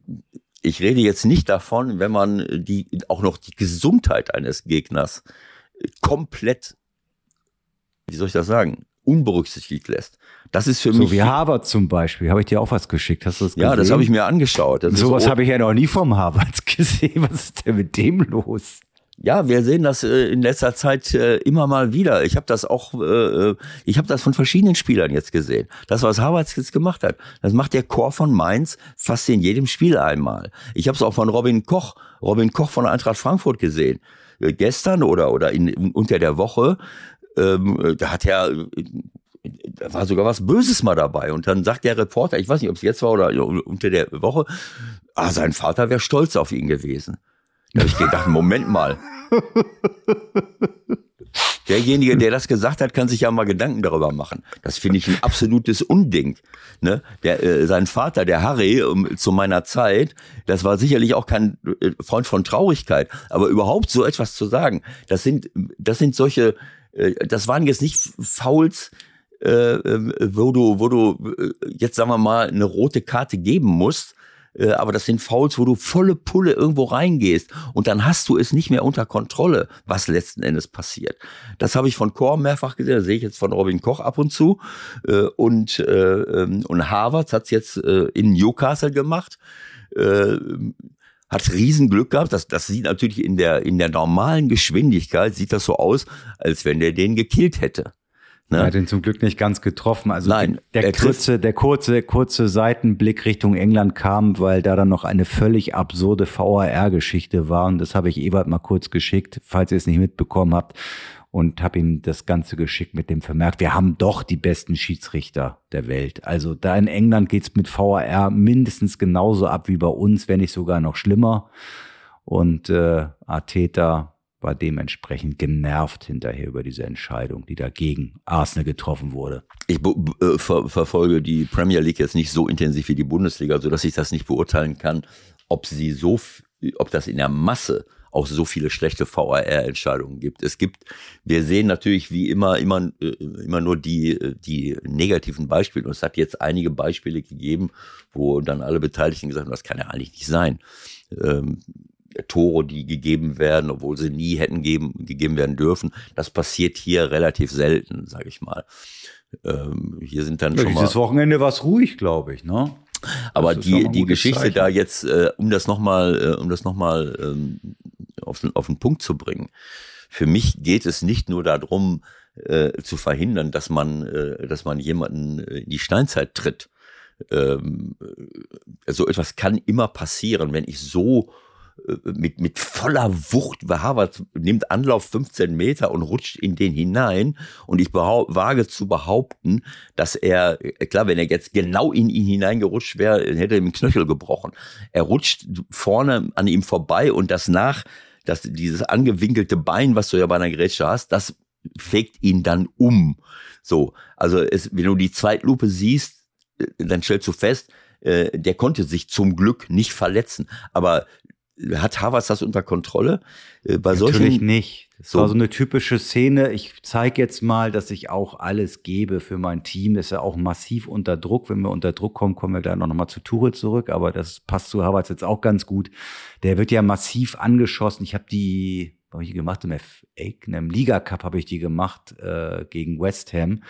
ich rede jetzt nicht davon, wenn man die, auch noch die Gesundheit eines Gegners komplett, wie soll ich das sagen, unberücksichtigt lässt. Das ist für so mich. So wie Harvard zum Beispiel. Habe ich dir auch was geschickt? Hast du das gesehen? Ja, das habe ich mir angeschaut. Das Sowas habe ich ja noch nie vom Harvard gesehen. Was ist denn mit dem los? Ja, wir sehen das äh, in letzter Zeit äh, immer mal wieder. Ich habe das auch, äh, äh ich habe das von verschiedenen Spielern jetzt gesehen. Das, was Harvard jetzt gemacht hat, das macht der Chor von Mainz fast in jedem Spiel einmal. Ich habe es auch von Robin Koch, Robin Koch von Eintracht Frankfurt gesehen. Äh, gestern oder oder in, unter der Woche, ähm, da hat er da war sogar was Böses mal dabei. Und dann sagt der Reporter, ich weiß nicht, ob es jetzt war oder unter der Woche, ah, sein Vater wäre stolz auf ihn gewesen. Da habe ich gedacht, Moment mal. Derjenige, der das gesagt hat, kann sich ja mal Gedanken darüber machen. Das finde ich ein absolutes Unding. Ne? Der, äh, sein Vater, der Harry, um, zu meiner Zeit, das war sicherlich auch kein äh, Freund von Traurigkeit, aber überhaupt so etwas zu sagen, das sind, das sind solche, äh, das waren jetzt nicht Fouls, äh, äh wo du, wo du äh, jetzt sagen wir mal eine rote Karte geben musst, äh, aber das sind Fouls, wo du volle Pulle irgendwo reingehst und dann hast du es nicht mehr unter Kontrolle, was letzten Endes passiert. Das habe ich von Korn mehrfach gesehen, das sehe ich jetzt von Robin Koch ab und zu äh, und, äh, ähm, und Harvard hat es jetzt in Newcastle gemacht hat Riesenglück gehabt. Das, das sieht natürlich in der, in der normalen Geschwindigkeit, sieht das so aus, als wenn der den gekillt hätte. Ne? Er hat ihn zum Glück nicht ganz getroffen. Also Nein, der kurze, der kurze, kurze Seitenblick Richtung England kam, weil da dann noch eine völlig absurde VAR-Geschichte war. Und das habe ich Ewald mal kurz geschickt, falls ihr es nicht mitbekommen habt. Und habe ihm das Ganze geschickt mit dem Vermerk, wir haben doch die besten Schiedsrichter der Welt. Also da in England geht's mit VAR mindestens genauso ab wie bei uns, wenn nicht sogar noch schlimmer. Und äh, Arteta war dementsprechend genervt hinterher über diese Entscheidung, die dagegen Arsenal getroffen wurde. Ich äh, ver verfolge die Premier League jetzt nicht so intensiv wie die Bundesliga, so dass ich das nicht beurteilen kann, ob sie so, ob das in der Masse auch so viele schlechte VAR-Entscheidungen gibt. Es gibt, wir sehen natürlich wie immer, immer, äh, immer nur die, die negativen Beispiele. Und es hat jetzt einige Beispiele gegeben, wo dann alle Beteiligten gesagt haben, das kann ja eigentlich nicht sein. Ähm, Tore, die gegeben werden, obwohl sie nie hätten geben, gegeben werden dürfen. Das passiert hier relativ selten, sage ich mal. Ähm, hier sind dann ja, schon dieses mal, Wochenende war es ruhig, glaube ich, ne? Aber die die Geschichte Zeichen. da jetzt, äh, um das nochmal, äh, um das nochmal ähm, auf, den, auf den Punkt zu bringen. Für mich geht es nicht nur darum, äh, zu verhindern, dass man, äh, dass man jemanden in die Steinzeit tritt. Ähm, äh, so etwas kann immer passieren, wenn ich so äh, mit, mit voller Wucht, Harvard nimmt Anlauf 15 Meter und rutscht in den hinein. Und ich wage zu behaupten, dass er, äh, klar, wenn er jetzt genau in ihn hineingerutscht wäre, hätte er ihm Knöchel gebrochen. Er rutscht vorne an ihm vorbei und das nach, dass dieses angewinkelte Bein, was du ja bei einer Grätsche hast, das fegt ihn dann um. So, also es, wenn du die Zweitlupe siehst, äh, dann stellst du fest, der konnte sich zum Glück nicht verletzen. Aber hat Harvard das unter Kontrolle? Äh, bei Natürlich solchen, nicht. Das so. war so eine typische Szene. Ich zeige jetzt mal, dass ich auch alles gebe für mein Team. Das ist ja auch massiv unter Druck. Wenn wir unter Druck kommen, kommen wir da noch mal zu Ture zurück. Aber das passt zu Harvards jetzt auch ganz gut. Der wird ja massiv angeschossen. Ich habe die, habe ich die gemacht im FA, im Liga Cup habe ich die gemacht äh, gegen West Ham.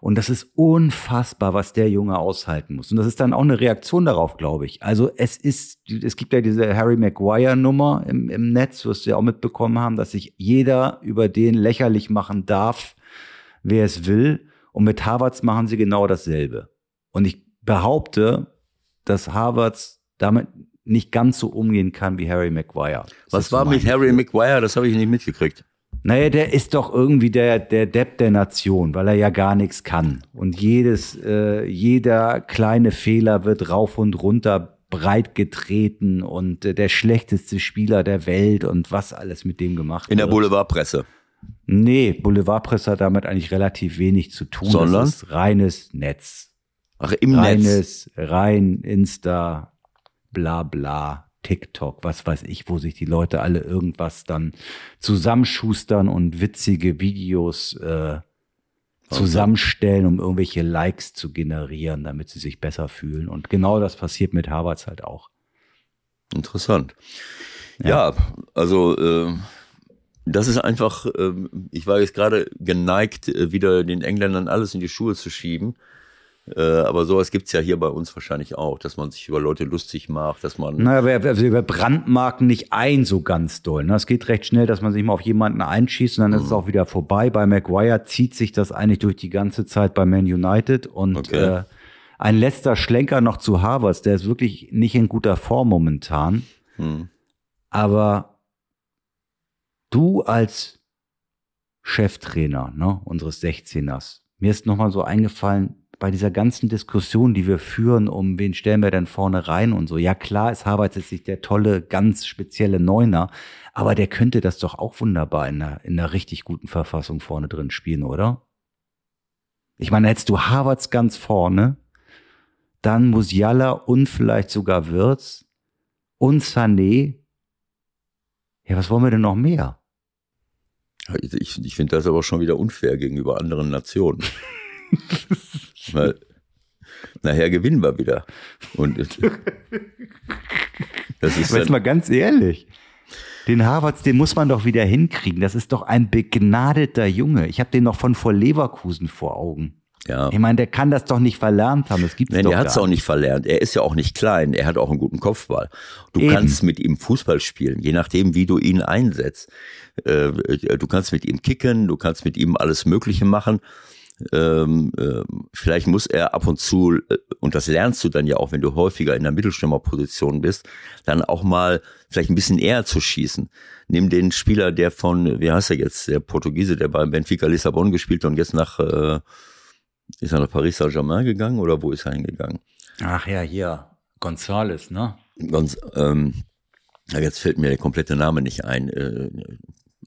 Und das ist unfassbar, was der Junge aushalten muss. Und das ist dann auch eine Reaktion darauf, glaube ich. Also es ist, es gibt ja diese Harry Maguire-Nummer im, im Netz, wirst du ja auch mitbekommen haben, dass sich jeder über den lächerlich machen darf, wer es will. Und mit Harvards machen sie genau dasselbe. Und ich behaupte, dass Harvards damit nicht ganz so umgehen kann wie Harry Maguire. Das Was war mit Harry Maguire? Das habe ich nicht mitgekriegt. Naja, der ist doch irgendwie der, der Depp der Nation, weil er ja gar nichts kann. Und jedes, äh, jeder kleine Fehler wird rauf und runter breit getreten und äh, der schlechteste Spieler der Welt und was alles mit dem gemacht In der Boulevardpresse. Nee, Boulevardpresse hat damit eigentlich relativ wenig zu tun. Sondern? Das ist reines Netz. Ach, im reines, Netz. Rein Insta, bla bla. TikTok, was weiß ich, wo sich die Leute alle irgendwas dann zusammenschustern und witzige Videos äh, zusammenstellen, um irgendwelche Likes zu generieren, damit sie sich besser fühlen. Und genau das passiert mit Harvards halt auch. Interessant. Ja, ja also äh, das ist einfach, äh, ich war jetzt gerade geneigt, äh, wieder den Engländern alles in die Schuhe zu schieben. Äh, aber sowas gibt's ja hier bei uns wahrscheinlich auch, dass man sich über Leute lustig macht, dass man. Naja, wir, also wir brandmarken nicht ein so ganz doll. Ne? Es geht recht schnell, dass man sich mal auf jemanden einschießt und dann mhm. ist es mhm. auch wieder vorbei. Bei Maguire zieht sich das eigentlich durch die ganze Zeit bei Man United und okay. äh, ein letzter Schlenker noch zu Harvards, der ist wirklich nicht in guter Form momentan. Mhm. Aber du als Cheftrainer ne, unseres 16ers, mir ist nochmal so eingefallen, bei dieser ganzen Diskussion, die wir führen, um wen stellen wir denn vorne rein und so. Ja, klar ist Havertz jetzt nicht der tolle, ganz spezielle Neuner, aber der könnte das doch auch wunderbar in einer, in einer richtig guten Verfassung vorne drin spielen, oder? Ich meine, hättest du Havertz ganz vorne, dann Musiala und vielleicht sogar Wirtz und Sané. Ja, was wollen wir denn noch mehr? Ich, ich finde das aber schon wieder unfair gegenüber anderen Nationen. Weil nachher gewinnen wir wieder. Und das ist jetzt mal ganz ehrlich. Den Harvards, den muss man doch wieder hinkriegen. Das ist doch ein begnadeter Junge. Ich habe den noch von vor Leverkusen vor Augen. Ja. Ich meine, der kann das doch nicht verlernt haben. Das gibt's Nein, doch der hat es auch nicht verlernt. Er ist ja auch nicht klein. Er hat auch einen guten Kopfball. Du Eben. kannst mit ihm Fußball spielen, je nachdem, wie du ihn einsetzt. Äh, du kannst mit ihm kicken, du kannst mit ihm alles Mögliche machen ähm, äh, vielleicht muss er ab und zu, äh, und das lernst du dann ja auch, wenn du häufiger in der Mittelstürmerposition bist, dann auch mal vielleicht ein bisschen eher zu schießen. Nimm den Spieler, der von, wie heißt er jetzt, der Portugiese, der bei Benfica Lissabon gespielt hat und jetzt nach, äh, ist er nach Paris Saint-Germain gegangen oder wo ist er hingegangen? Ach ja, hier, Gonzales, ne? Gonz, ähm, jetzt fällt mir der komplette Name nicht ein. Äh,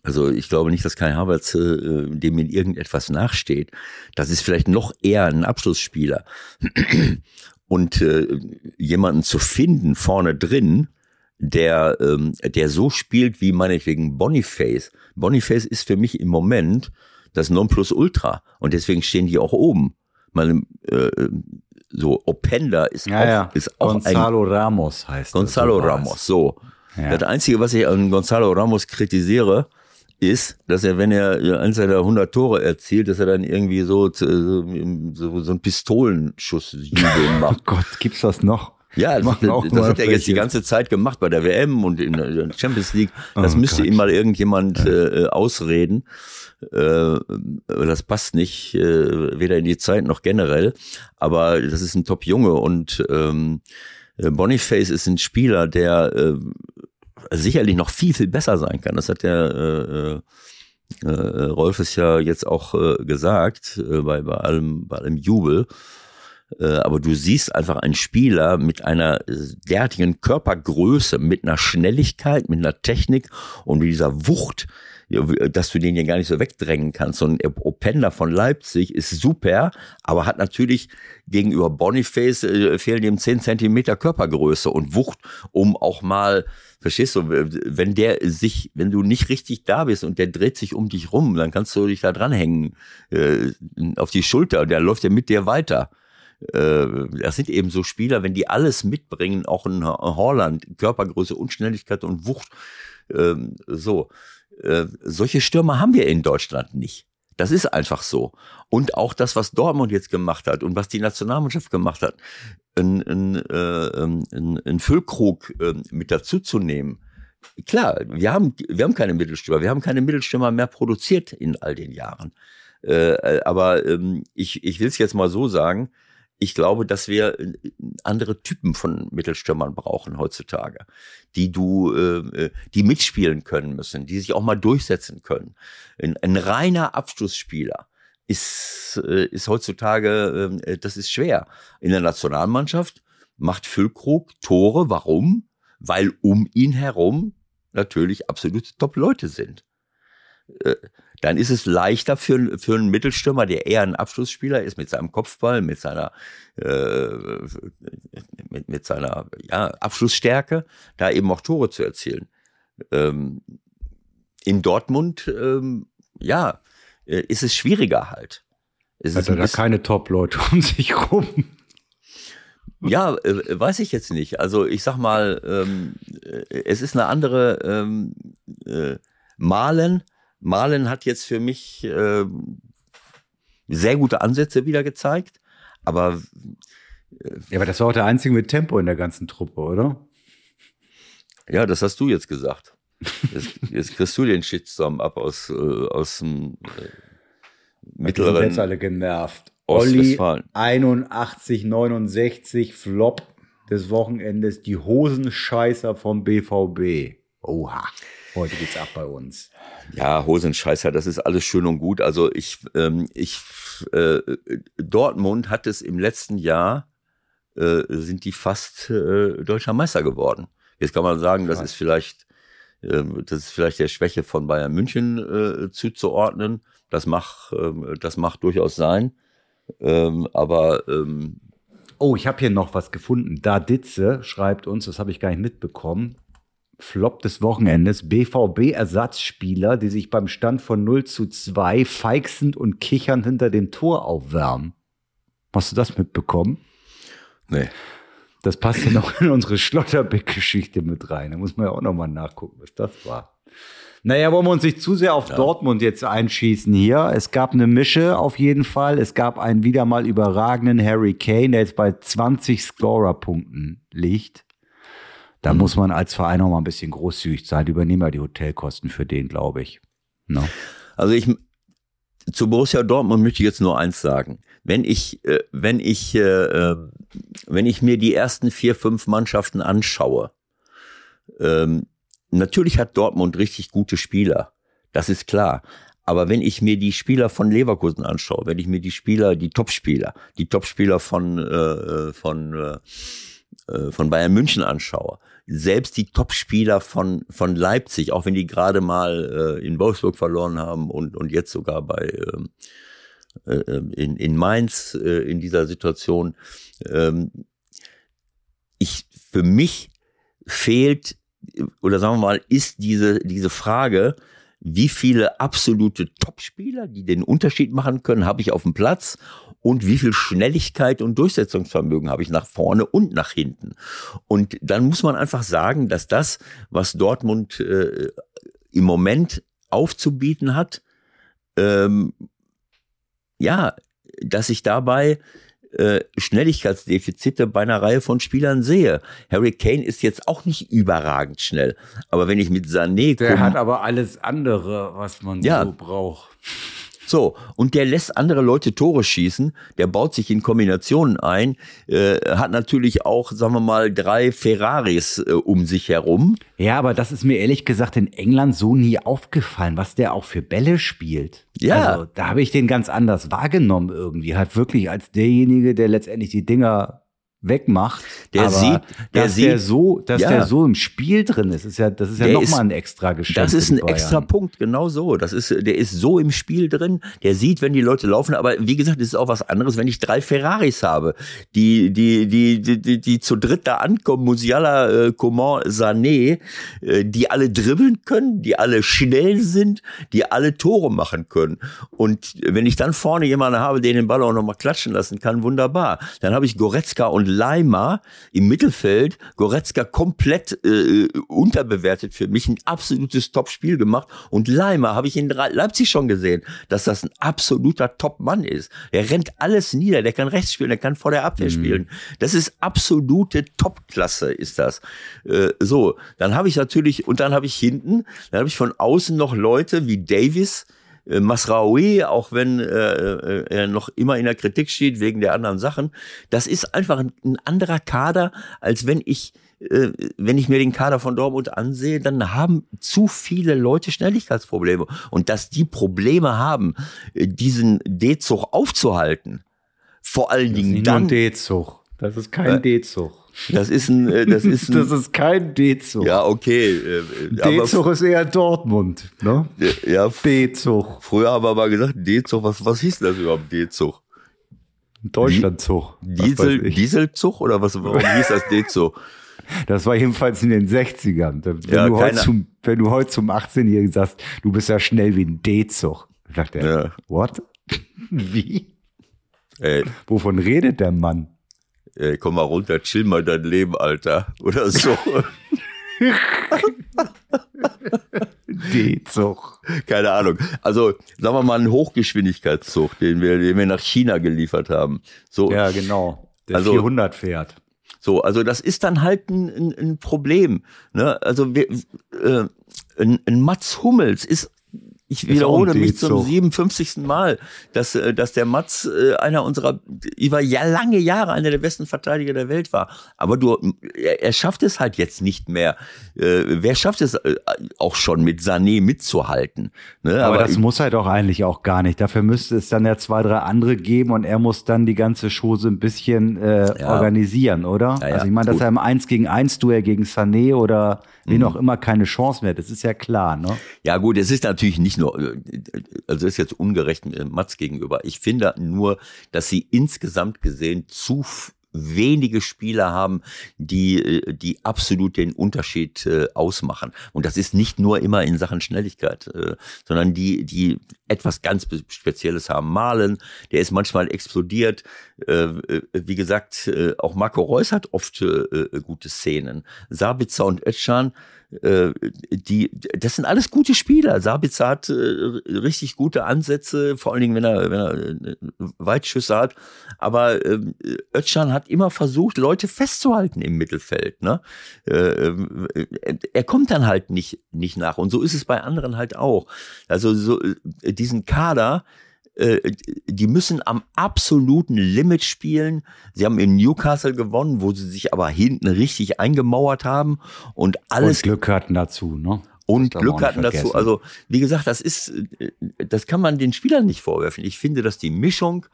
also ich glaube nicht, dass Kai Havertz äh, dem in irgendetwas nachsteht. Das ist vielleicht noch eher ein Abschlussspieler. Und äh, jemanden zu finden vorne drin, der, ähm, der so spielt wie meinetwegen Boniface. Boniface ist für mich im Moment das Nonplusultra. Und deswegen stehen die auch oben. Man, äh, so Openda ist ja, auch, ja. ist auch Gonzalo ein, Ramos heißt Gonzalo Ramos, so. Ja. Das Einzige, was ich an Gonzalo Ramos kritisiere, ist, dass er, wenn er eins seiner 100 Tore erzielt, dass er dann irgendwie so, so, so einen Pistolenschuss macht. Oh Gott, gibt's das noch? Ja, das, das, das hat er jetzt die ganze Zeit gemacht bei der WM und in der Champions League. Das oh müsste Gott. ihm mal irgendjemand ja. äh, ausreden. Äh, das passt nicht, äh, weder in die Zeit noch generell. Aber das ist ein Top-Junge und ähm, Boniface ist ein Spieler, der äh, sicherlich noch viel, viel besser sein kann. Das hat der äh, äh, äh, Rolf es ja jetzt auch äh, gesagt, äh, bei, bei, allem, bei allem Jubel. Äh, aber du siehst einfach einen Spieler mit einer derartigen Körpergröße, mit einer Schnelligkeit, mit einer Technik und mit dieser Wucht, dass du den ja gar nicht so wegdrängen kannst. Und Openda von Leipzig ist super, aber hat natürlich gegenüber Boniface äh, fehlen ihm 10 Zentimeter Körpergröße und Wucht, um auch mal Verstehst du, wenn der sich, wenn du nicht richtig da bist und der dreht sich um dich rum, dann kannst du dich da dranhängen äh, auf die Schulter und der läuft ja mit dir weiter. Äh, das sind eben so Spieler, wenn die alles mitbringen, auch ein Holland, Körpergröße und Schnelligkeit und Wucht, äh, so. Äh, solche Stürmer haben wir in Deutschland nicht. Das ist einfach so. Und auch das, was Dortmund jetzt gemacht hat und was die Nationalmannschaft gemacht hat, ein, ein, äh, ähm, ein, ein Füllkrug äh, mit dazuzunehmen. Klar, wir haben, wir haben keine Mittelstürmer, wir haben keine Mittelstürmer mehr produziert in all den Jahren. Äh, aber ähm, ich, ich will es jetzt mal so sagen, ich glaube, dass wir äh, andere Typen von Mittelstürmern brauchen heutzutage, die du, äh, äh, die mitspielen können müssen, die sich auch mal durchsetzen können. Ein, ein reiner Abschlussspieler ist, äh, ist heutzutage, äh, das ist schwer. In der Nationalmannschaft macht Füllkrug Tore. Warum? Weil um ihn herum natürlich absolute Top-Leute sind. Dann ist es leichter für, für einen Mittelstürmer, der eher ein Abschlussspieler ist, mit seinem Kopfball, mit seiner, äh, mit, mit seiner ja, Abschlussstärke, da eben auch Tore zu erzielen. Ähm, in Dortmund, ähm, ja, äh, ist es schwieriger halt. Es Hat er da keine Top-Leute um sich rum? Ja, äh, weiß ich jetzt nicht. Also ich sag mal, ähm, äh, es ist eine andere ähm, äh, Malen. Malen hat jetzt für mich äh, sehr gute Ansätze wieder gezeigt, aber ja, aber das war auch der einzige mit Tempo in der ganzen Truppe, oder? Ja, das hast du jetzt gesagt. Jetzt, jetzt kriegst du den Shitstorm ab aus, äh, aus dem äh, mittleren. sind jetzt alle genervt. Olli 81, 69, Flop des Wochenendes, die Hosenscheißer vom BVB. Oha, heute geht's ab bei uns. Ja, Hosenscheißer, das ist alles schön und gut. Also ich, ähm, ich, äh, Dortmund hat es im letzten Jahr, äh, sind die fast äh, deutscher Meister geworden. Jetzt kann man sagen, das ist vielleicht, äh, das ist vielleicht der Schwäche von Bayern München äh, zuzuordnen. Das macht, äh, das macht durchaus sein. Ähm, aber ähm, Oh, ich habe hier noch was gefunden. Da Ditze schreibt uns, das habe ich gar nicht mitbekommen. Flop des Wochenendes. BVB-Ersatzspieler, die sich beim Stand von 0 zu 2 feixend und kichernd hinter dem Tor aufwärmen. Hast du das mitbekommen? Nee. Das passt ja noch in unsere Schlotterbeck-Geschichte mit rein. Da muss man ja auch noch mal nachgucken, was das war. Naja, wollen wir uns nicht zu sehr auf ja. Dortmund jetzt einschießen hier. Es gab eine Mische auf jeden Fall. Es gab einen wieder mal überragenden Harry Kane, der jetzt bei 20 Scorer-Punkten liegt. Da mhm. muss man als Verein auch mal ein bisschen großzügig sein. Übernehmen wir die Hotelkosten für den, glaube ich. No. Also ich, zu Borussia Dortmund möchte ich jetzt nur eins sagen. Wenn ich, äh, wenn ich, äh, äh, wenn ich mir die ersten vier, fünf Mannschaften anschaue, ähm, Natürlich hat Dortmund richtig gute Spieler. Das ist klar. Aber wenn ich mir die Spieler von Leverkusen anschaue, wenn ich mir die Spieler, die Topspieler, die Topspieler von, äh, von, äh, äh, von Bayern München anschaue, selbst die Topspieler von, von Leipzig, auch wenn die gerade mal äh, in Wolfsburg verloren haben und, und jetzt sogar bei äh, äh, in, in Mainz äh, in dieser Situation, äh, ich, für mich fehlt oder sagen wir mal, ist diese, diese Frage, wie viele absolute Topspieler, die den Unterschied machen können, habe ich auf dem Platz und wie viel Schnelligkeit und Durchsetzungsvermögen habe ich nach vorne und nach hinten. Und dann muss man einfach sagen, dass das, was Dortmund äh, im Moment aufzubieten hat, ähm, ja, dass ich dabei äh, Schnelligkeitsdefizite bei einer Reihe von Spielern sehe. Harry Kane ist jetzt auch nicht überragend schnell. Aber wenn ich mit Sané Der hat aber alles andere, was man ja. so braucht. So, und der lässt andere Leute Tore schießen, der baut sich in Kombinationen ein, äh, hat natürlich auch, sagen wir mal, drei Ferraris äh, um sich herum. Ja, aber das ist mir ehrlich gesagt in England so nie aufgefallen, was der auch für Bälle spielt. Ja. Also, da habe ich den ganz anders wahrgenommen irgendwie. Hat wirklich als derjenige, der letztendlich die Dinger wegmacht. Der sieht, der dass sieht, der so, dass ja. der so im Spiel drin ist, ist ja, das ist ja nochmal ein extra Geschenk. Das ist ein extra Punkt, genau so. Das ist, der ist so im Spiel drin. Der sieht, wenn die Leute laufen. Aber wie gesagt, es ist auch was anderes, wenn ich drei Ferraris habe, die, die, die, die, die, die zu dritt da ankommen, Musiala, äh, Coman, Sané, äh, die alle dribbeln können, die alle schnell sind, die alle Tore machen können. Und wenn ich dann vorne jemanden habe, den den Ball auch nochmal klatschen lassen kann, wunderbar. Dann habe ich Goretzka und Leimer im Mittelfeld, Goretzka komplett äh, unterbewertet für mich, ein absolutes Top-Spiel gemacht. Und Leimer habe ich in Leipzig schon gesehen, dass das ein absoluter Top-Mann ist. Er rennt alles nieder, der kann rechts spielen, der kann vor der Abwehr mhm. spielen. Das ist absolute Top-Klasse, ist das. Äh, so, dann habe ich natürlich, und dann habe ich hinten, dann habe ich von außen noch Leute wie Davis, äh, Masraoui, auch wenn äh, äh, er noch immer in der Kritik steht wegen der anderen Sachen, das ist einfach ein, ein anderer Kader, als wenn ich äh, wenn ich mir den Kader von Dortmund ansehe, dann haben zu viele Leute Schnelligkeitsprobleme. Und dass die Probleme haben, äh, diesen D-Zug aufzuhalten, vor allen Dingen dann. D-Zug. Das ist kein äh, D-Zug. Das ist ein, äh, das ist ein, Das ist kein D-Zug. Ja, okay. Äh, D-Zug ist eher Dortmund, ne? Ja. D-Zug. Früher haben wir mal gesagt, D-Zug, was, was hieß das überhaupt, D-Zug? Deutschlandzug. Diesel, Dieselzug oder was, warum hieß das D-Zug? Das war jedenfalls in den 60ern. Wenn, ja, du, heute zum, wenn du heute zum 18-Jährigen sagst, du bist ja schnell wie ein D-Zug, sagt er, ja. what? Wie? Ey. Wovon redet der Mann? Ey, komm mal runter, chill mal dein Leben, Alter. Oder so. D-Zug. Keine Ahnung. Also, sagen wir mal, einen Hochgeschwindigkeitszug, den wir, den wir nach China geliefert haben. So, Ja, genau. Der Also- 400 fährt. So, also das ist dann halt ein, ein, ein Problem. Ne? Also wir, äh, ein, ein Mats Hummels ist, ich wiederhole mich zum D-Zug. 57. Mal, dass, äh, dass der Mats äh, einer unserer, über ja, lange Jahre einer der besten Verteidiger der Welt war. Aber du, er, er schafft es halt jetzt nicht mehr. Äh, wer schafft es auch schon mit Sané mitzuhalten? Ne? Aber, das muss er doch eigentlich auch gar nicht. Dafür müsste es dann ja zwei, drei andere geben und er muss dann die ganze Chose ein bisschen äh, Ja. organisieren, oder? Ja, ja, also ich meine, dass gut. er im 1 gegen 1 Duell gegen Sané oder wen Mhm. auch immer keine Chance mehr hat, das ist ja klar, ne? Ja gut, es ist natürlich nicht nur, äh, also ist jetzt ungerecht äh, Mats gegenüber. Ich finde nur, dass sie insgesamt gesehen zu wenige Spieler haben, die, äh, die absolut den Unterschied äh, ausmachen. Und das ist nicht nur immer in Sachen Schnelligkeit, äh, sondern die, die etwas ganz Spezielles haben. Malen, der ist manchmal explodiert. Äh, wie gesagt, auch Marco Reus hat oft gute Szenen. Sabitzer und Özcan, äh, die, das sind alles gute Spieler. Sabitzer hat äh, richtig gute Ansätze, vor allen Dingen, wenn er, wenn er äh, Weitschüsse hat. Aber ähm, Özcan hat immer versucht, Leute festzuhalten im Mittelfeld. Ne? Äh, äh, er kommt dann halt nicht, nicht nach. Und so ist es bei anderen halt auch. Also so, äh, diesen Kader, äh, die müssen am absoluten Limit spielen. Sie haben in Newcastle gewonnen, wo sie sich aber hinten richtig eingemauert haben und alles und Glück hatten dazu, ne? und Glück hatten dazu. Also, wie gesagt, das ist, äh, das kann man den Spielern nicht vorwerfen. Ich finde, dass die Mischung,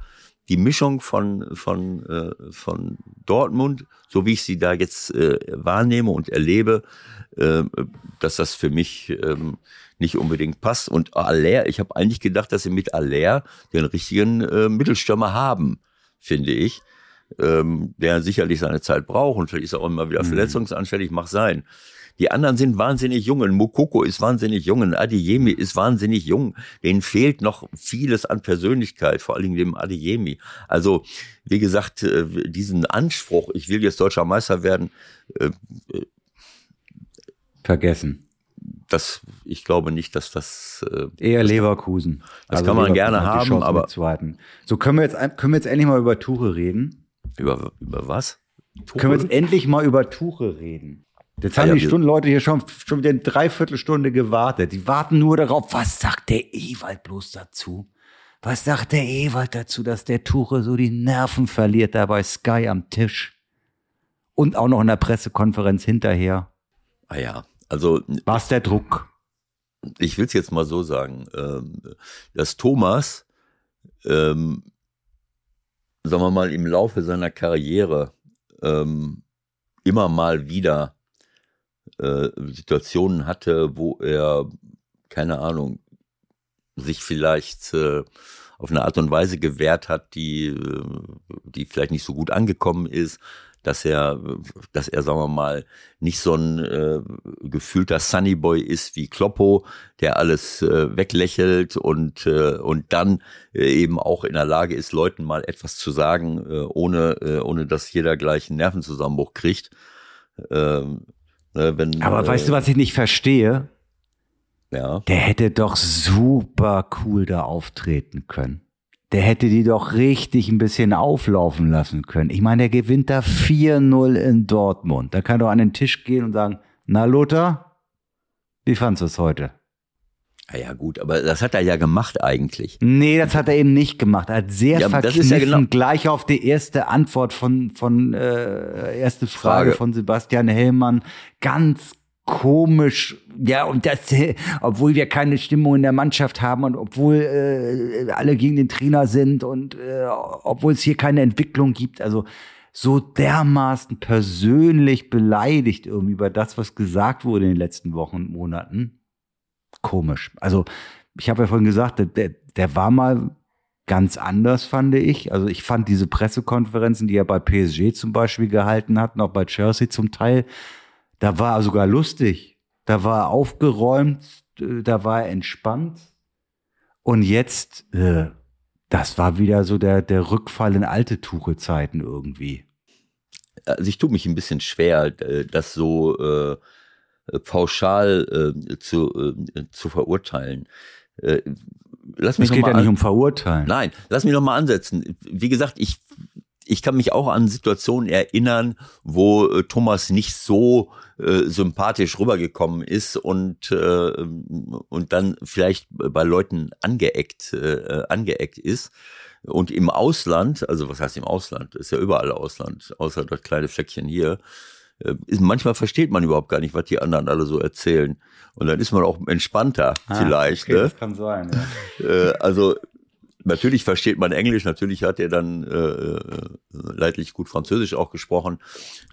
die Mischung von, von, äh, von Dortmund, so wie ich sie da jetzt äh, wahrnehme und erlebe, äh, dass das für mich ähm, nicht unbedingt passt. Und Aller, ich habe eigentlich gedacht, dass sie mit Aller den richtigen äh, Mittelstürmer haben, finde ich. Ähm, der sicherlich seine Zeit braucht und vielleicht ist er auch immer wieder Mhm. verletzungsanfällig, mag sein. Die anderen sind wahnsinnig jung. Ein Mokoko ist wahnsinnig jung. Ein Adeyemi ist wahnsinnig jung. Denen fehlt noch vieles an Persönlichkeit, vor allen Dingen dem Adeyemi. Also, wie gesagt, äh, diesen Anspruch, ich will jetzt deutscher Meister werden, äh, Vergessen. das, ich glaube nicht, dass das, äh, Eher Leverkusen. Also das kann man gerne hat die haben, aber- mitzuhalten. So können wir jetzt können wir jetzt endlich mal über Tuche reden. über, über was? Können wir jetzt endlich mal über Tuche reden? Jetzt haben ja, die Stundenleute hier schon, schon wieder eine Dreiviertelstunde gewartet. Die warten nur darauf, was sagt der Ewald bloß dazu? Was sagt der Ewald dazu, dass der Tuche so die Nerven verliert da bei Sky am Tisch? Und auch noch in der Pressekonferenz hinterher. Ah ja, also Was der Druck? ich will es jetzt mal so sagen, ähm, dass Thomas, ähm, sagen wir mal, im Laufe seiner Karriere ähm, immer mal wieder äh, Situationen hatte, wo er, keine Ahnung, sich vielleicht äh, auf eine Art und Weise gewehrt hat, die, äh, die vielleicht nicht so gut angekommen ist, dass er, dass er, sagen wir mal, nicht so ein äh, gefühlter Sunnyboy ist wie Kloppo, der alles äh, weglächelt und, äh, und dann äh, eben auch in der Lage ist, Leuten mal etwas zu sagen, ohne, ohne dass jeder gleich einen Nervenzusammenbruch kriegt. Ähm, ne, wenn, Aber äh, weißt du, was ich nicht verstehe? Ja. Der hätte doch super cool da auftreten können. Der hätte die doch richtig ein bisschen auflaufen lassen können. Ich meine, der gewinnt da 4-0 in Dortmund. Da kann doch an den Tisch gehen und sagen, na Lothar, wie fandst du es heute? Ah ja, gut, aber das hat er ja gemacht eigentlich. Nee, das hat er eben nicht gemacht. Er hat sehr Ja, das verkniffen ist ja genau- gleich auf die erste Antwort von, von äh, erste Frage, Frage. von Sebastian Hellmann ganz komisch. Ja, und das, obwohl wir keine Stimmung in der Mannschaft haben und obwohl äh, alle gegen den Trainer sind und äh, obwohl es hier keine Entwicklung gibt. Also so dermaßen persönlich beleidigt irgendwie über das, was gesagt wurde in den letzten Wochen und Monaten komisch. Also ich habe ja vorhin gesagt, der, der war mal ganz anders, fand ich. Also ich fand diese Pressekonferenzen, die er bei PSG zum Beispiel gehalten hat, auch bei Chelsea zum Teil, da war er sogar lustig. Da war er aufgeräumt, äh, da war er entspannt. Und jetzt, äh, das war wieder so der, der Rückfall in alte Tuche-Zeiten irgendwie. also ich tue mich ein bisschen schwer, äh, das so äh, pauschal äh, zu, äh, zu verurteilen. Äh, lass mich es geht ja nicht um verurteilen. Nein, lass mich noch mal ansetzen. Wie gesagt, ich ich kann mich auch an Situationen erinnern, wo äh, Thomas nicht so äh, sympathisch rübergekommen ist und äh, und dann vielleicht bei Leuten angeeckt äh, angeeckt ist und im Ausland, also was heißt im Ausland, ist ja überall Ausland, außer das kleine Fleckchen hier, äh, ist, manchmal versteht man überhaupt gar nicht, was die anderen alle so erzählen. Und dann ist man auch entspannter ah, vielleicht. Okay, ne? Das kann sein. Ja. Äh, also natürlich versteht man Englisch, natürlich hat er dann äh, äh leidlich gut Französisch auch gesprochen.